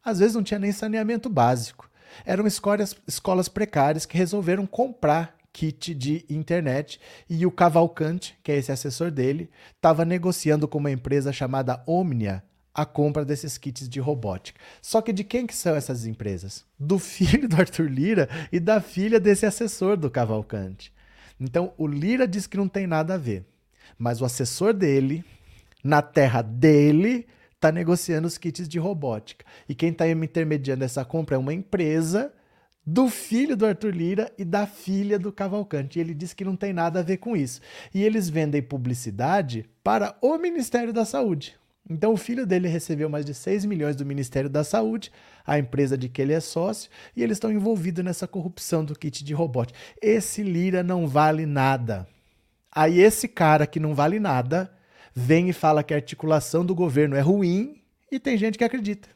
Às vezes não tinha nem saneamento básico. Eram escolas, escolas precárias que resolveram comprar kit de internet e o Cavalcante, que é esse assessor dele, estava negociando com uma empresa chamada Omnia a compra desses kits de robótica. Só que de quem que são essas empresas? Do filho do Arthur Lira e da filha desse assessor do Cavalcante. Então o Lira diz que não tem nada a ver, mas o assessor dele, na terra dele, está negociando os kits de robótica. E quem está intermediando essa compra é uma empresa do filho do Arthur Lira e da filha do Cavalcante. E ele diz que não tem nada a ver com isso. E eles vendem publicidade para o Ministério da Saúde. Então o filho dele recebeu mais de 6 milhões do Ministério da Saúde, a empresa de que ele é sócio, e eles estão envolvidos nessa corrupção do kit de robótica. Esse Lira não vale nada. Aí esse cara que não vale nada vem e fala que a articulação do governo é ruim e tem gente que acredita.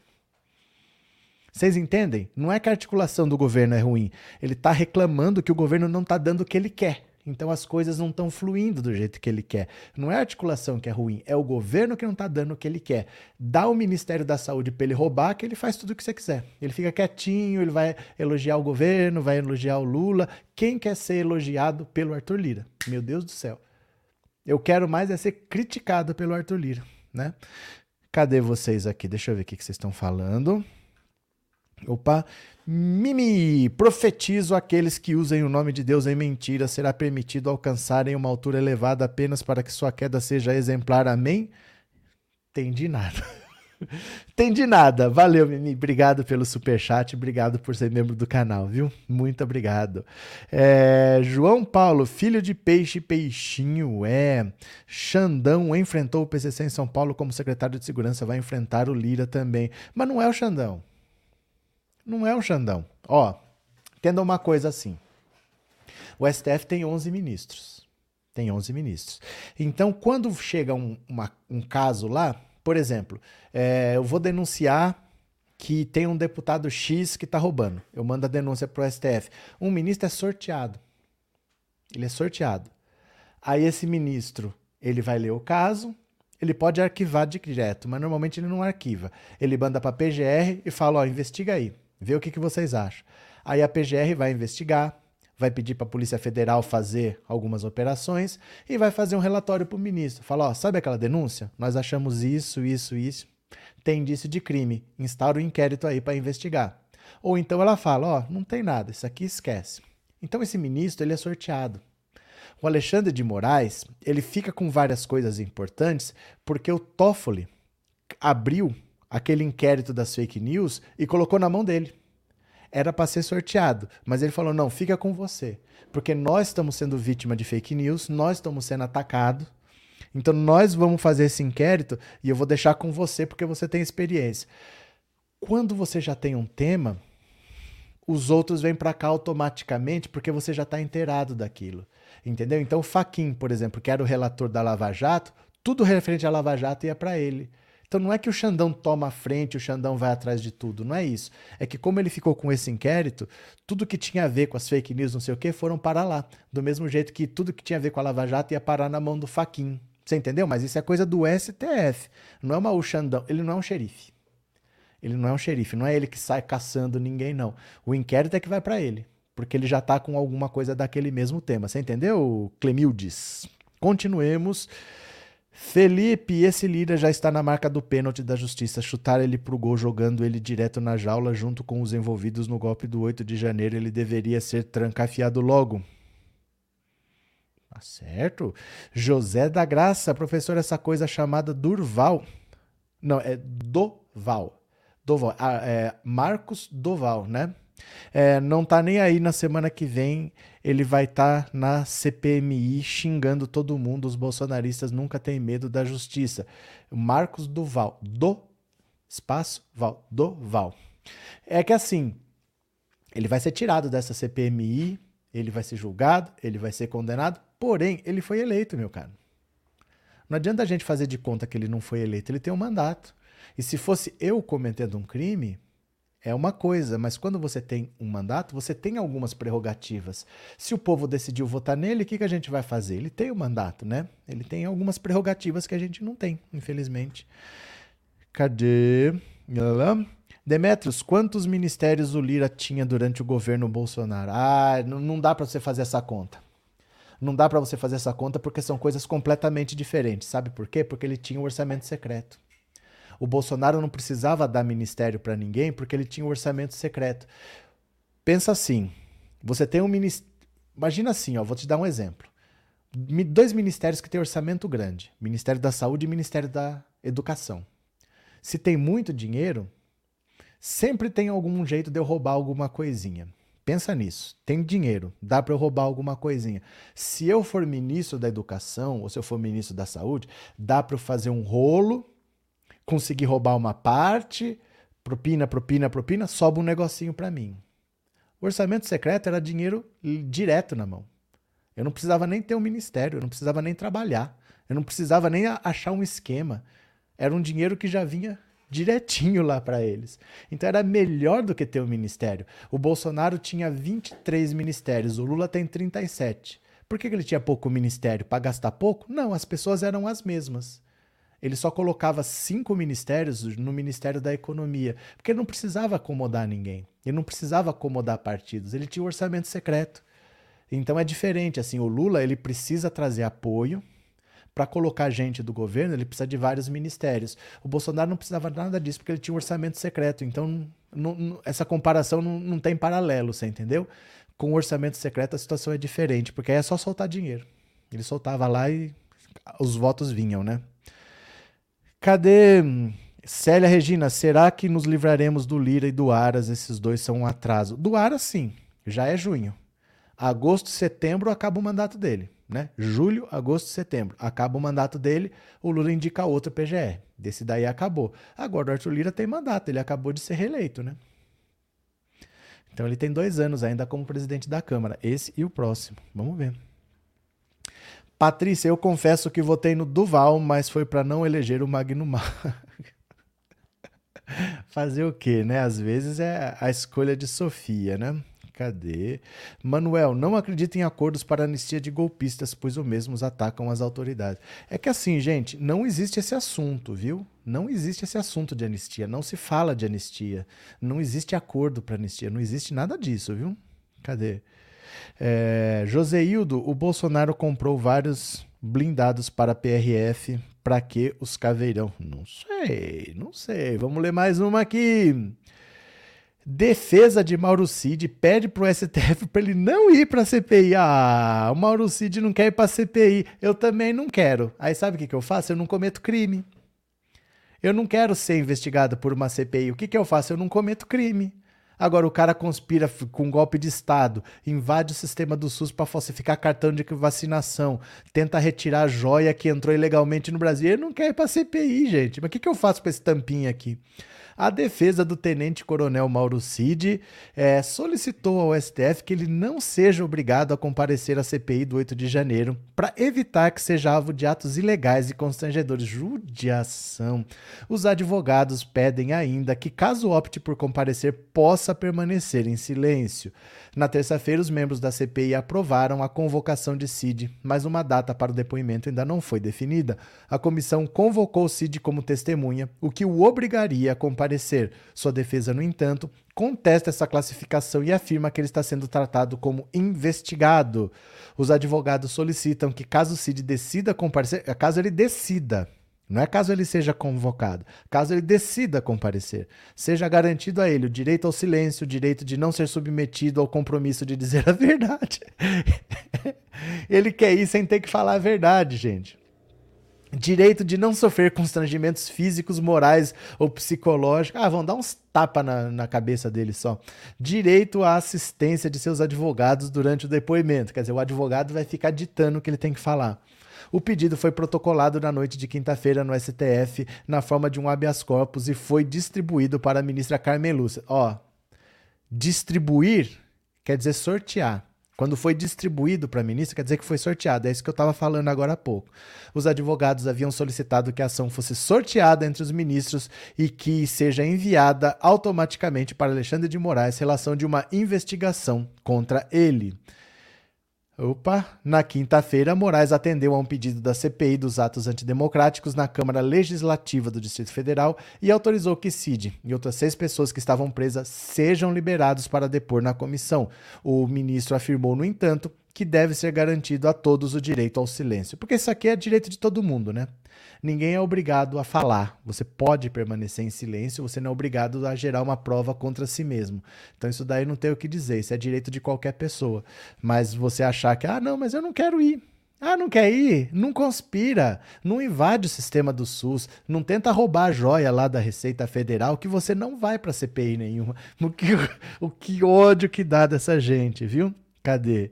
Vocês entendem? Não é que a articulação do governo é ruim. Ele está reclamando que o governo não está dando o que ele quer. Então as coisas não estão fluindo do jeito que ele quer. Não é a articulação que é ruim, é o governo que não está dando o que ele quer. Dá o Ministério da Saúde para ele roubar, que ele faz tudo o que você quiser. Ele fica quietinho, ele vai elogiar o governo, vai elogiar o Lula. Quem quer ser elogiado pelo Arthur Lira? Meu Deus do céu. Eu quero mais é ser criticado pelo Arthur Lira, né? Cadê vocês aqui? Deixa eu ver o que vocês estão falando. Opa, Mimi, profetizo aqueles que usem o nome de Deus em mentira, será permitido alcançarem uma altura elevada apenas para que sua queda seja exemplar. Amém? Entendi nada. Entendi nada. Valeu, Mimi. Obrigado pelo superchat. Obrigado por ser membro do canal, viu? Muito obrigado. É, João Paulo, filho de peixe, peixinho. É. Xandão enfrentou o PCC em São Paulo como secretário de segurança. Vai enfrentar o Lira também. Mas não é o Xandão. Não é o Xandão. Ó, entenda uma coisa assim. O STF tem 11 ministros. Tem 11 ministros. Então, quando chega um, uma, um caso lá, por exemplo, é, eu vou denunciar que tem um deputado X que está roubando. Eu mando a denúncia para o STF. Um ministro é sorteado. Ele é sorteado. Aí esse ministro, ele vai ler o caso, ele pode arquivar direto, mas normalmente ele não arquiva. Ele manda para a PGR e fala, ó, investiga aí, vê o que, que vocês acham. Aí a PGR vai investigar, vai pedir para a Polícia Federal fazer algumas operações e vai fazer um relatório para o ministro. Fala, ó, sabe aquela denúncia? Nós achamos isso, isso, isso. Tem indício de crime. Instaura o um inquérito aí para investigar. Ou então ela fala, ó, não tem nada, isso aqui esquece. Então esse ministro, ele é sorteado. O Alexandre de Moraes, ele fica com várias coisas importantes porque o Toffoli abriu aquele inquérito das fake news e colocou na mão dele era para ser sorteado. Mas ele falou: não, fica com você. Porque nós estamos sendo vítima de fake news, nós estamos sendo atacados. Então nós vamos fazer esse inquérito e eu vou deixar com você porque você tem experiência. Quando você já tem um tema, os outros vêm para cá automaticamente porque você já está inteirado daquilo. Entendeu? Então o Faquin, por exemplo, que era o relator da Lava Jato, tudo referente à Lava Jato ia para ele. Então não é que o Xandão toma a frente, o Xandão vai atrás de tudo, não é isso. É que como ele ficou com esse inquérito, tudo que tinha a ver com as fake news, não sei o que, foram para lá. Do mesmo jeito que tudo que tinha a ver com a Lava Jato ia parar na mão do Faquin. Você entendeu? Mas isso é coisa do STF. Não é uma, o Xandão, ele não é um xerife. Ele não é um xerife, não é ele que sai caçando ninguém, não. O inquérito é que vai para ele, porque ele já tá com alguma coisa daquele mesmo tema. Você entendeu, Clemildes? Continuemos. Felipe, esse Lira já está na marca do pênalti da justiça. Chutar ele pro gol jogando ele direto na jaula junto com os envolvidos no golpe do 8 de janeiro. Ele deveria ser trancafiado logo. Tá certo. José da Graça, professor, essa coisa chamada Durval. Não, é Doval. Doval. Ah, é Marcos Doval, né? É, não tá nem aí na semana que vem. Ele vai estar tá na CPMI xingando todo mundo. Os bolsonaristas nunca têm medo da justiça. Marcos Duval. Do espaço Val. Do Val. É que assim, ele vai ser tirado dessa CPMI, ele vai ser julgado, ele vai ser condenado, porém, ele foi eleito, meu caro. Não adianta a gente fazer de conta que ele não foi eleito, ele tem um mandato. E se fosse eu cometendo um crime, é uma coisa, mas quando você tem um mandato, você tem algumas prerrogativas. Se o povo decidiu votar nele, o que, que a gente vai fazer? Ele tem o um mandato, né? Ele tem algumas prerrogativas que a gente não tem, infelizmente. Cadê? Demetrios, quantos ministérios o Lira tinha durante o governo Bolsonaro? Ah, não, dá para você fazer essa conta. Não dá para você fazer essa conta porque são coisas completamente diferentes. Sabe por quê? Porque ele tinha um orçamento secreto. O Bolsonaro não precisava dar ministério para ninguém porque ele tinha um orçamento secreto. Pensa assim: você tem um ministério. Imagina assim, ó, vou te dar um exemplo. Dois ministérios que têm orçamento grande: Ministério da Saúde e Ministério da Educação. Se tem muito dinheiro, sempre tem algum jeito de eu roubar alguma coisinha. Pensa nisso. Tem dinheiro, dá para eu roubar alguma coisinha. Se eu for ministro da Educação ou se eu for ministro da Saúde, dá para eu fazer um rolo conseguir roubar uma parte, propina, propina, propina, sobe um negocinho para mim. O orçamento secreto era dinheiro direto na mão. Eu não precisava nem ter um ministério, eu não precisava nem trabalhar, eu não precisava nem achar um esquema. Era um dinheiro que já vinha direitinho lá para eles. Então era melhor do que ter um ministério. O Bolsonaro tinha 23 ministérios, o Lula tem 37. Por que ele tinha pouco ministério? Para gastar pouco? Não, as pessoas eram as mesmas ele só colocava cinco ministérios no Ministério da Economia, porque ele não precisava acomodar ninguém, ele não precisava acomodar partidos, ele tinha um orçamento secreto. Então é diferente, assim, o Lula ele precisa trazer apoio para colocar gente do governo, ele precisa de vários ministérios. O Bolsonaro não precisava nada disso porque ele tinha um orçamento secreto. Então não, não, essa comparação não, não tem paralelo, você entendeu? Com o orçamento secreto a situação é diferente, porque aí é só soltar dinheiro. Ele soltava lá e os votos vinham, né? Cadê Célia Regina? Será que nos livraremos do Lira e do Aras? Esses dois são um atraso. Do Aras, sim, já é junho. Agosto, setembro acaba o mandato dele. Né? Julho, agosto, setembro. Acaba o mandato dele, o Lula indica outro PGR. Desse daí acabou. Agora o Arthur Lira tem mandato, ele acabou de ser reeleito, né? Então ele tem dois anos ainda como presidente da Câmara. Esse e o próximo. Vamos ver. Patrícia, eu confesso que votei no Duval, mas foi para não eleger o Magno Mar. Fazer o quê, né? Às vezes é a escolha de Sofia, né? Cadê? Manuel, não acredito em acordos para anistia de golpistas, pois os mesmos atacam as autoridades. É que assim, gente, não existe esse assunto, viu? Não existe esse assunto de anistia. Não se fala de anistia. Não existe acordo para anistia. Não existe nada disso, viu? Cadê? É, Joseildo, o Bolsonaro comprou vários blindados para a PRF. Para que os caveirão? Não sei, não sei. Vamos ler mais uma aqui. Defesa de Mauro Cid pede pro STF para ele não ir para CPI. Ah, o Mauro Cid não quer ir para CPI. Eu também não quero. Aí sabe o que, que eu faço? Eu não cometo crime. Eu não quero ser investigado por uma CPI. O que, que eu faço? Eu não cometo crime. Agora o cara conspira com um golpe de Estado, invade o sistema do SUS para falsificar cartão de vacinação, tenta retirar a joia que entrou ilegalmente no Brasil. Ele não quer ir para CPI, gente. Mas o que, que eu faço com esse tampinha aqui? A defesa do tenente-coronel Mauro Cid eh, solicitou ao STF que ele não seja obrigado a comparecer à CPI do 8 de janeiro para evitar que seja alvo de atos ilegais e constrangedores. Judiação. Os advogados pedem ainda que, caso opte por comparecer, possa permanecer em silêncio. Na terça-feira, os membros da CPI aprovaram a convocação de Cid, mas uma data para o depoimento ainda não foi definida. A comissão convocou Cid como testemunha, o que o obrigaria a comparecer. Sua defesa, no entanto, contesta essa classificação e afirma que ele está sendo tratado como investigado. Os advogados solicitam que, caso Cid decida comparecer, caso ele decida não é caso ele seja convocado, caso ele decida comparecer, seja garantido a ele o direito ao silêncio, o direito de não ser submetido ao compromisso de dizer a verdade. ele quer ir sem ter que falar a verdade, gente. Direito de não sofrer constrangimentos físicos, morais ou psicológicos. Ah, vão dar uns tapas na, na cabeça dele só. Direito à assistência de seus advogados durante o depoimento. Quer dizer, o advogado vai ficar ditando o que ele tem que falar. O pedido foi protocolado na noite de quinta-feira no STF na forma de um habeas corpus e foi distribuído para a ministra Carmen Lúcia. Ó, distribuir quer dizer sortear. Quando foi distribuído para a ministra, quer dizer que foi sorteado. É isso que eu estava falando agora há pouco. Os advogados haviam solicitado que a ação fosse sorteada entre os ministros e que seja enviada automaticamente para Alexandre de Moraes relação de uma investigação contra ele. Opa! Na quinta-feira, Moraes atendeu a um pedido da CPI dos atos antidemocráticos na Câmara Legislativa do Distrito Federal e autorizou que Cid e outras seis pessoas que estavam presas sejam liberados para depor na comissão. O ministro afirmou, no entanto, que deve ser garantido a todos o direito ao silêncio. Porque isso aqui é direito de todo mundo, né? Ninguém é obrigado a falar. Você pode permanecer em silêncio, você não é obrigado a gerar uma prova contra si mesmo. Então isso daí não tem o que dizer, isso é direito de qualquer pessoa. Mas você achar que, ah, não, mas eu não quero ir. Ah, não quer ir? Não conspira, não invade o sistema do SUS, não tenta roubar a joia lá da Receita Federal, que você não vai para CPI nenhuma. O que, o que ódio que dá dessa gente, viu? Cadê?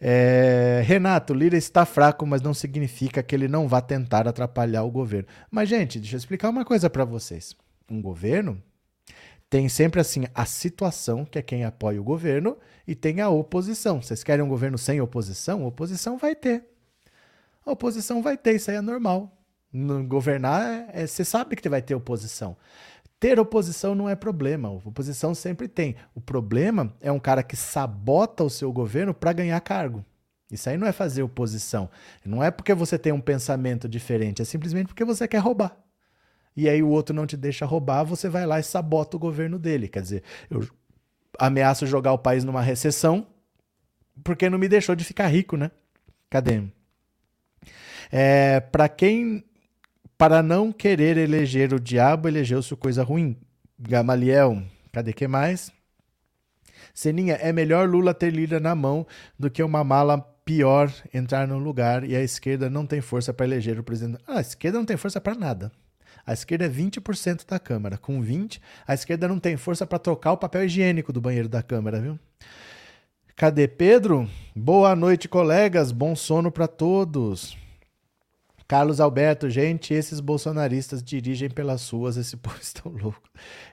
É, Renato, Lira está fraco, mas não significa que ele não vá tentar atrapalhar o governo. Mas, gente, deixa eu explicar uma coisa para vocês. Um governo tem sempre assim a situação, que é quem apoia o governo, e tem a oposição. Vocês querem um governo sem oposição? Oposição vai ter. A oposição vai ter, isso aí é normal. No governar, é, você sabe que vai ter oposição. Ter oposição não é problema, oposição sempre tem. O problema é um cara que sabota o seu governo para ganhar cargo. Isso aí não é fazer oposição. Não é porque você tem um pensamento diferente, é simplesmente porque você quer roubar. E aí o outro não te deixa roubar, você vai lá e sabota o governo dele. Quer dizer, eu ameaço jogar o país numa recessão porque não me deixou de ficar rico, né? Cadê? É, para quem para não querer eleger o diabo, elegeu-se coisa ruim. Gamaliel, cadê que mais? Seninha, é melhor Lula ter Lira na mão do que uma mala pior entrar no lugar e a esquerda não tem força para eleger o presidente. Ah, a esquerda não tem força para nada. A esquerda é 20% da Câmara. Com 20, a esquerda não tem força para trocar o papel higiênico do banheiro da Câmara, viu? Cadê Pedro? Boa noite, colegas. Bom sono para todos. Carlos Alberto, gente, esses bolsonaristas dirigem pelas ruas, esse povo estão louco.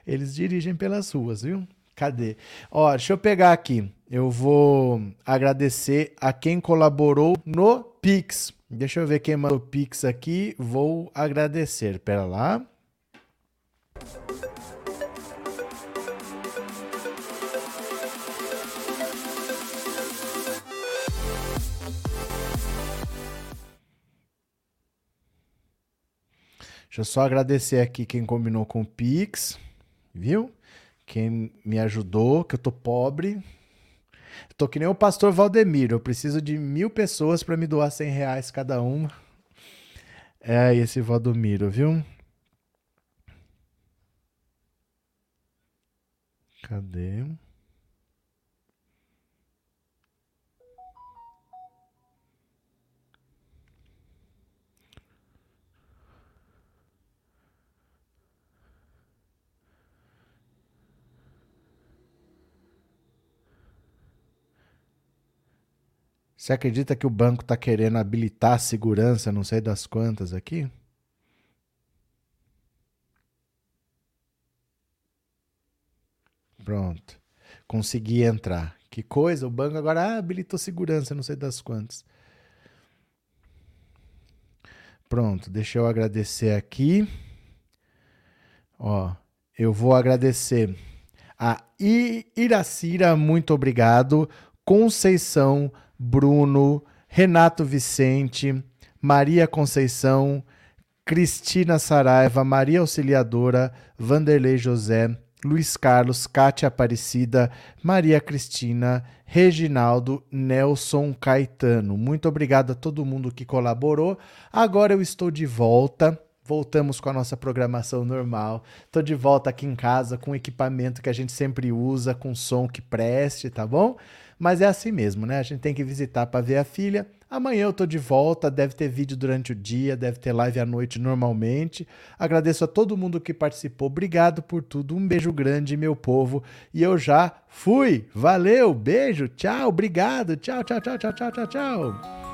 Eles dirigem pelas ruas, viu? Cadê? Ó, deixa eu pegar aqui. Eu vou agradecer a quem colaborou no Pix. Deixa eu ver quem mandou Pix aqui. Vou agradecer. Pera lá. Deixa eu só agradecer aqui quem combinou com o Pix, viu? Quem me ajudou, que eu tô pobre. Tô que nem o pastor Valdemiro, eu preciso de mil pessoas para me doar cem reais cada uma. É esse Valdomiro, viu? Cadê? Você acredita que o banco está querendo habilitar a segurança, não sei das quantas aqui? Pronto. Consegui entrar. Que coisa, o banco agora ah, habilitou segurança, não sei das quantas. Pronto, deixa eu agradecer aqui. Ó, eu vou agradecer a Iracira, muito obrigado. Conceição, Bruno, Renato Vicente, Maria Conceição, Cristina Saraiva, Maria Auxiliadora, Vanderlei José, Luiz Carlos, Cátia Aparecida, Maria Cristina, Reginaldo, Nelson Caetano. Muito obrigado a todo mundo que colaborou. Agora eu estou de volta. Voltamos com a nossa programação normal. Estou de volta aqui em casa com o equipamento que a gente sempre usa, com som que preste, tá bom? Mas é assim mesmo, né? A gente tem que visitar para ver a filha. Amanhã eu tô de volta, deve ter vídeo durante o dia, deve ter live à noite normalmente. Agradeço a todo mundo que participou. Obrigado por tudo. Um beijo grande, meu povo. E eu já fui. Valeu, beijo, tchau, obrigado. Tchau, tchau, tchau, tchau, tchau, tchau, tchau.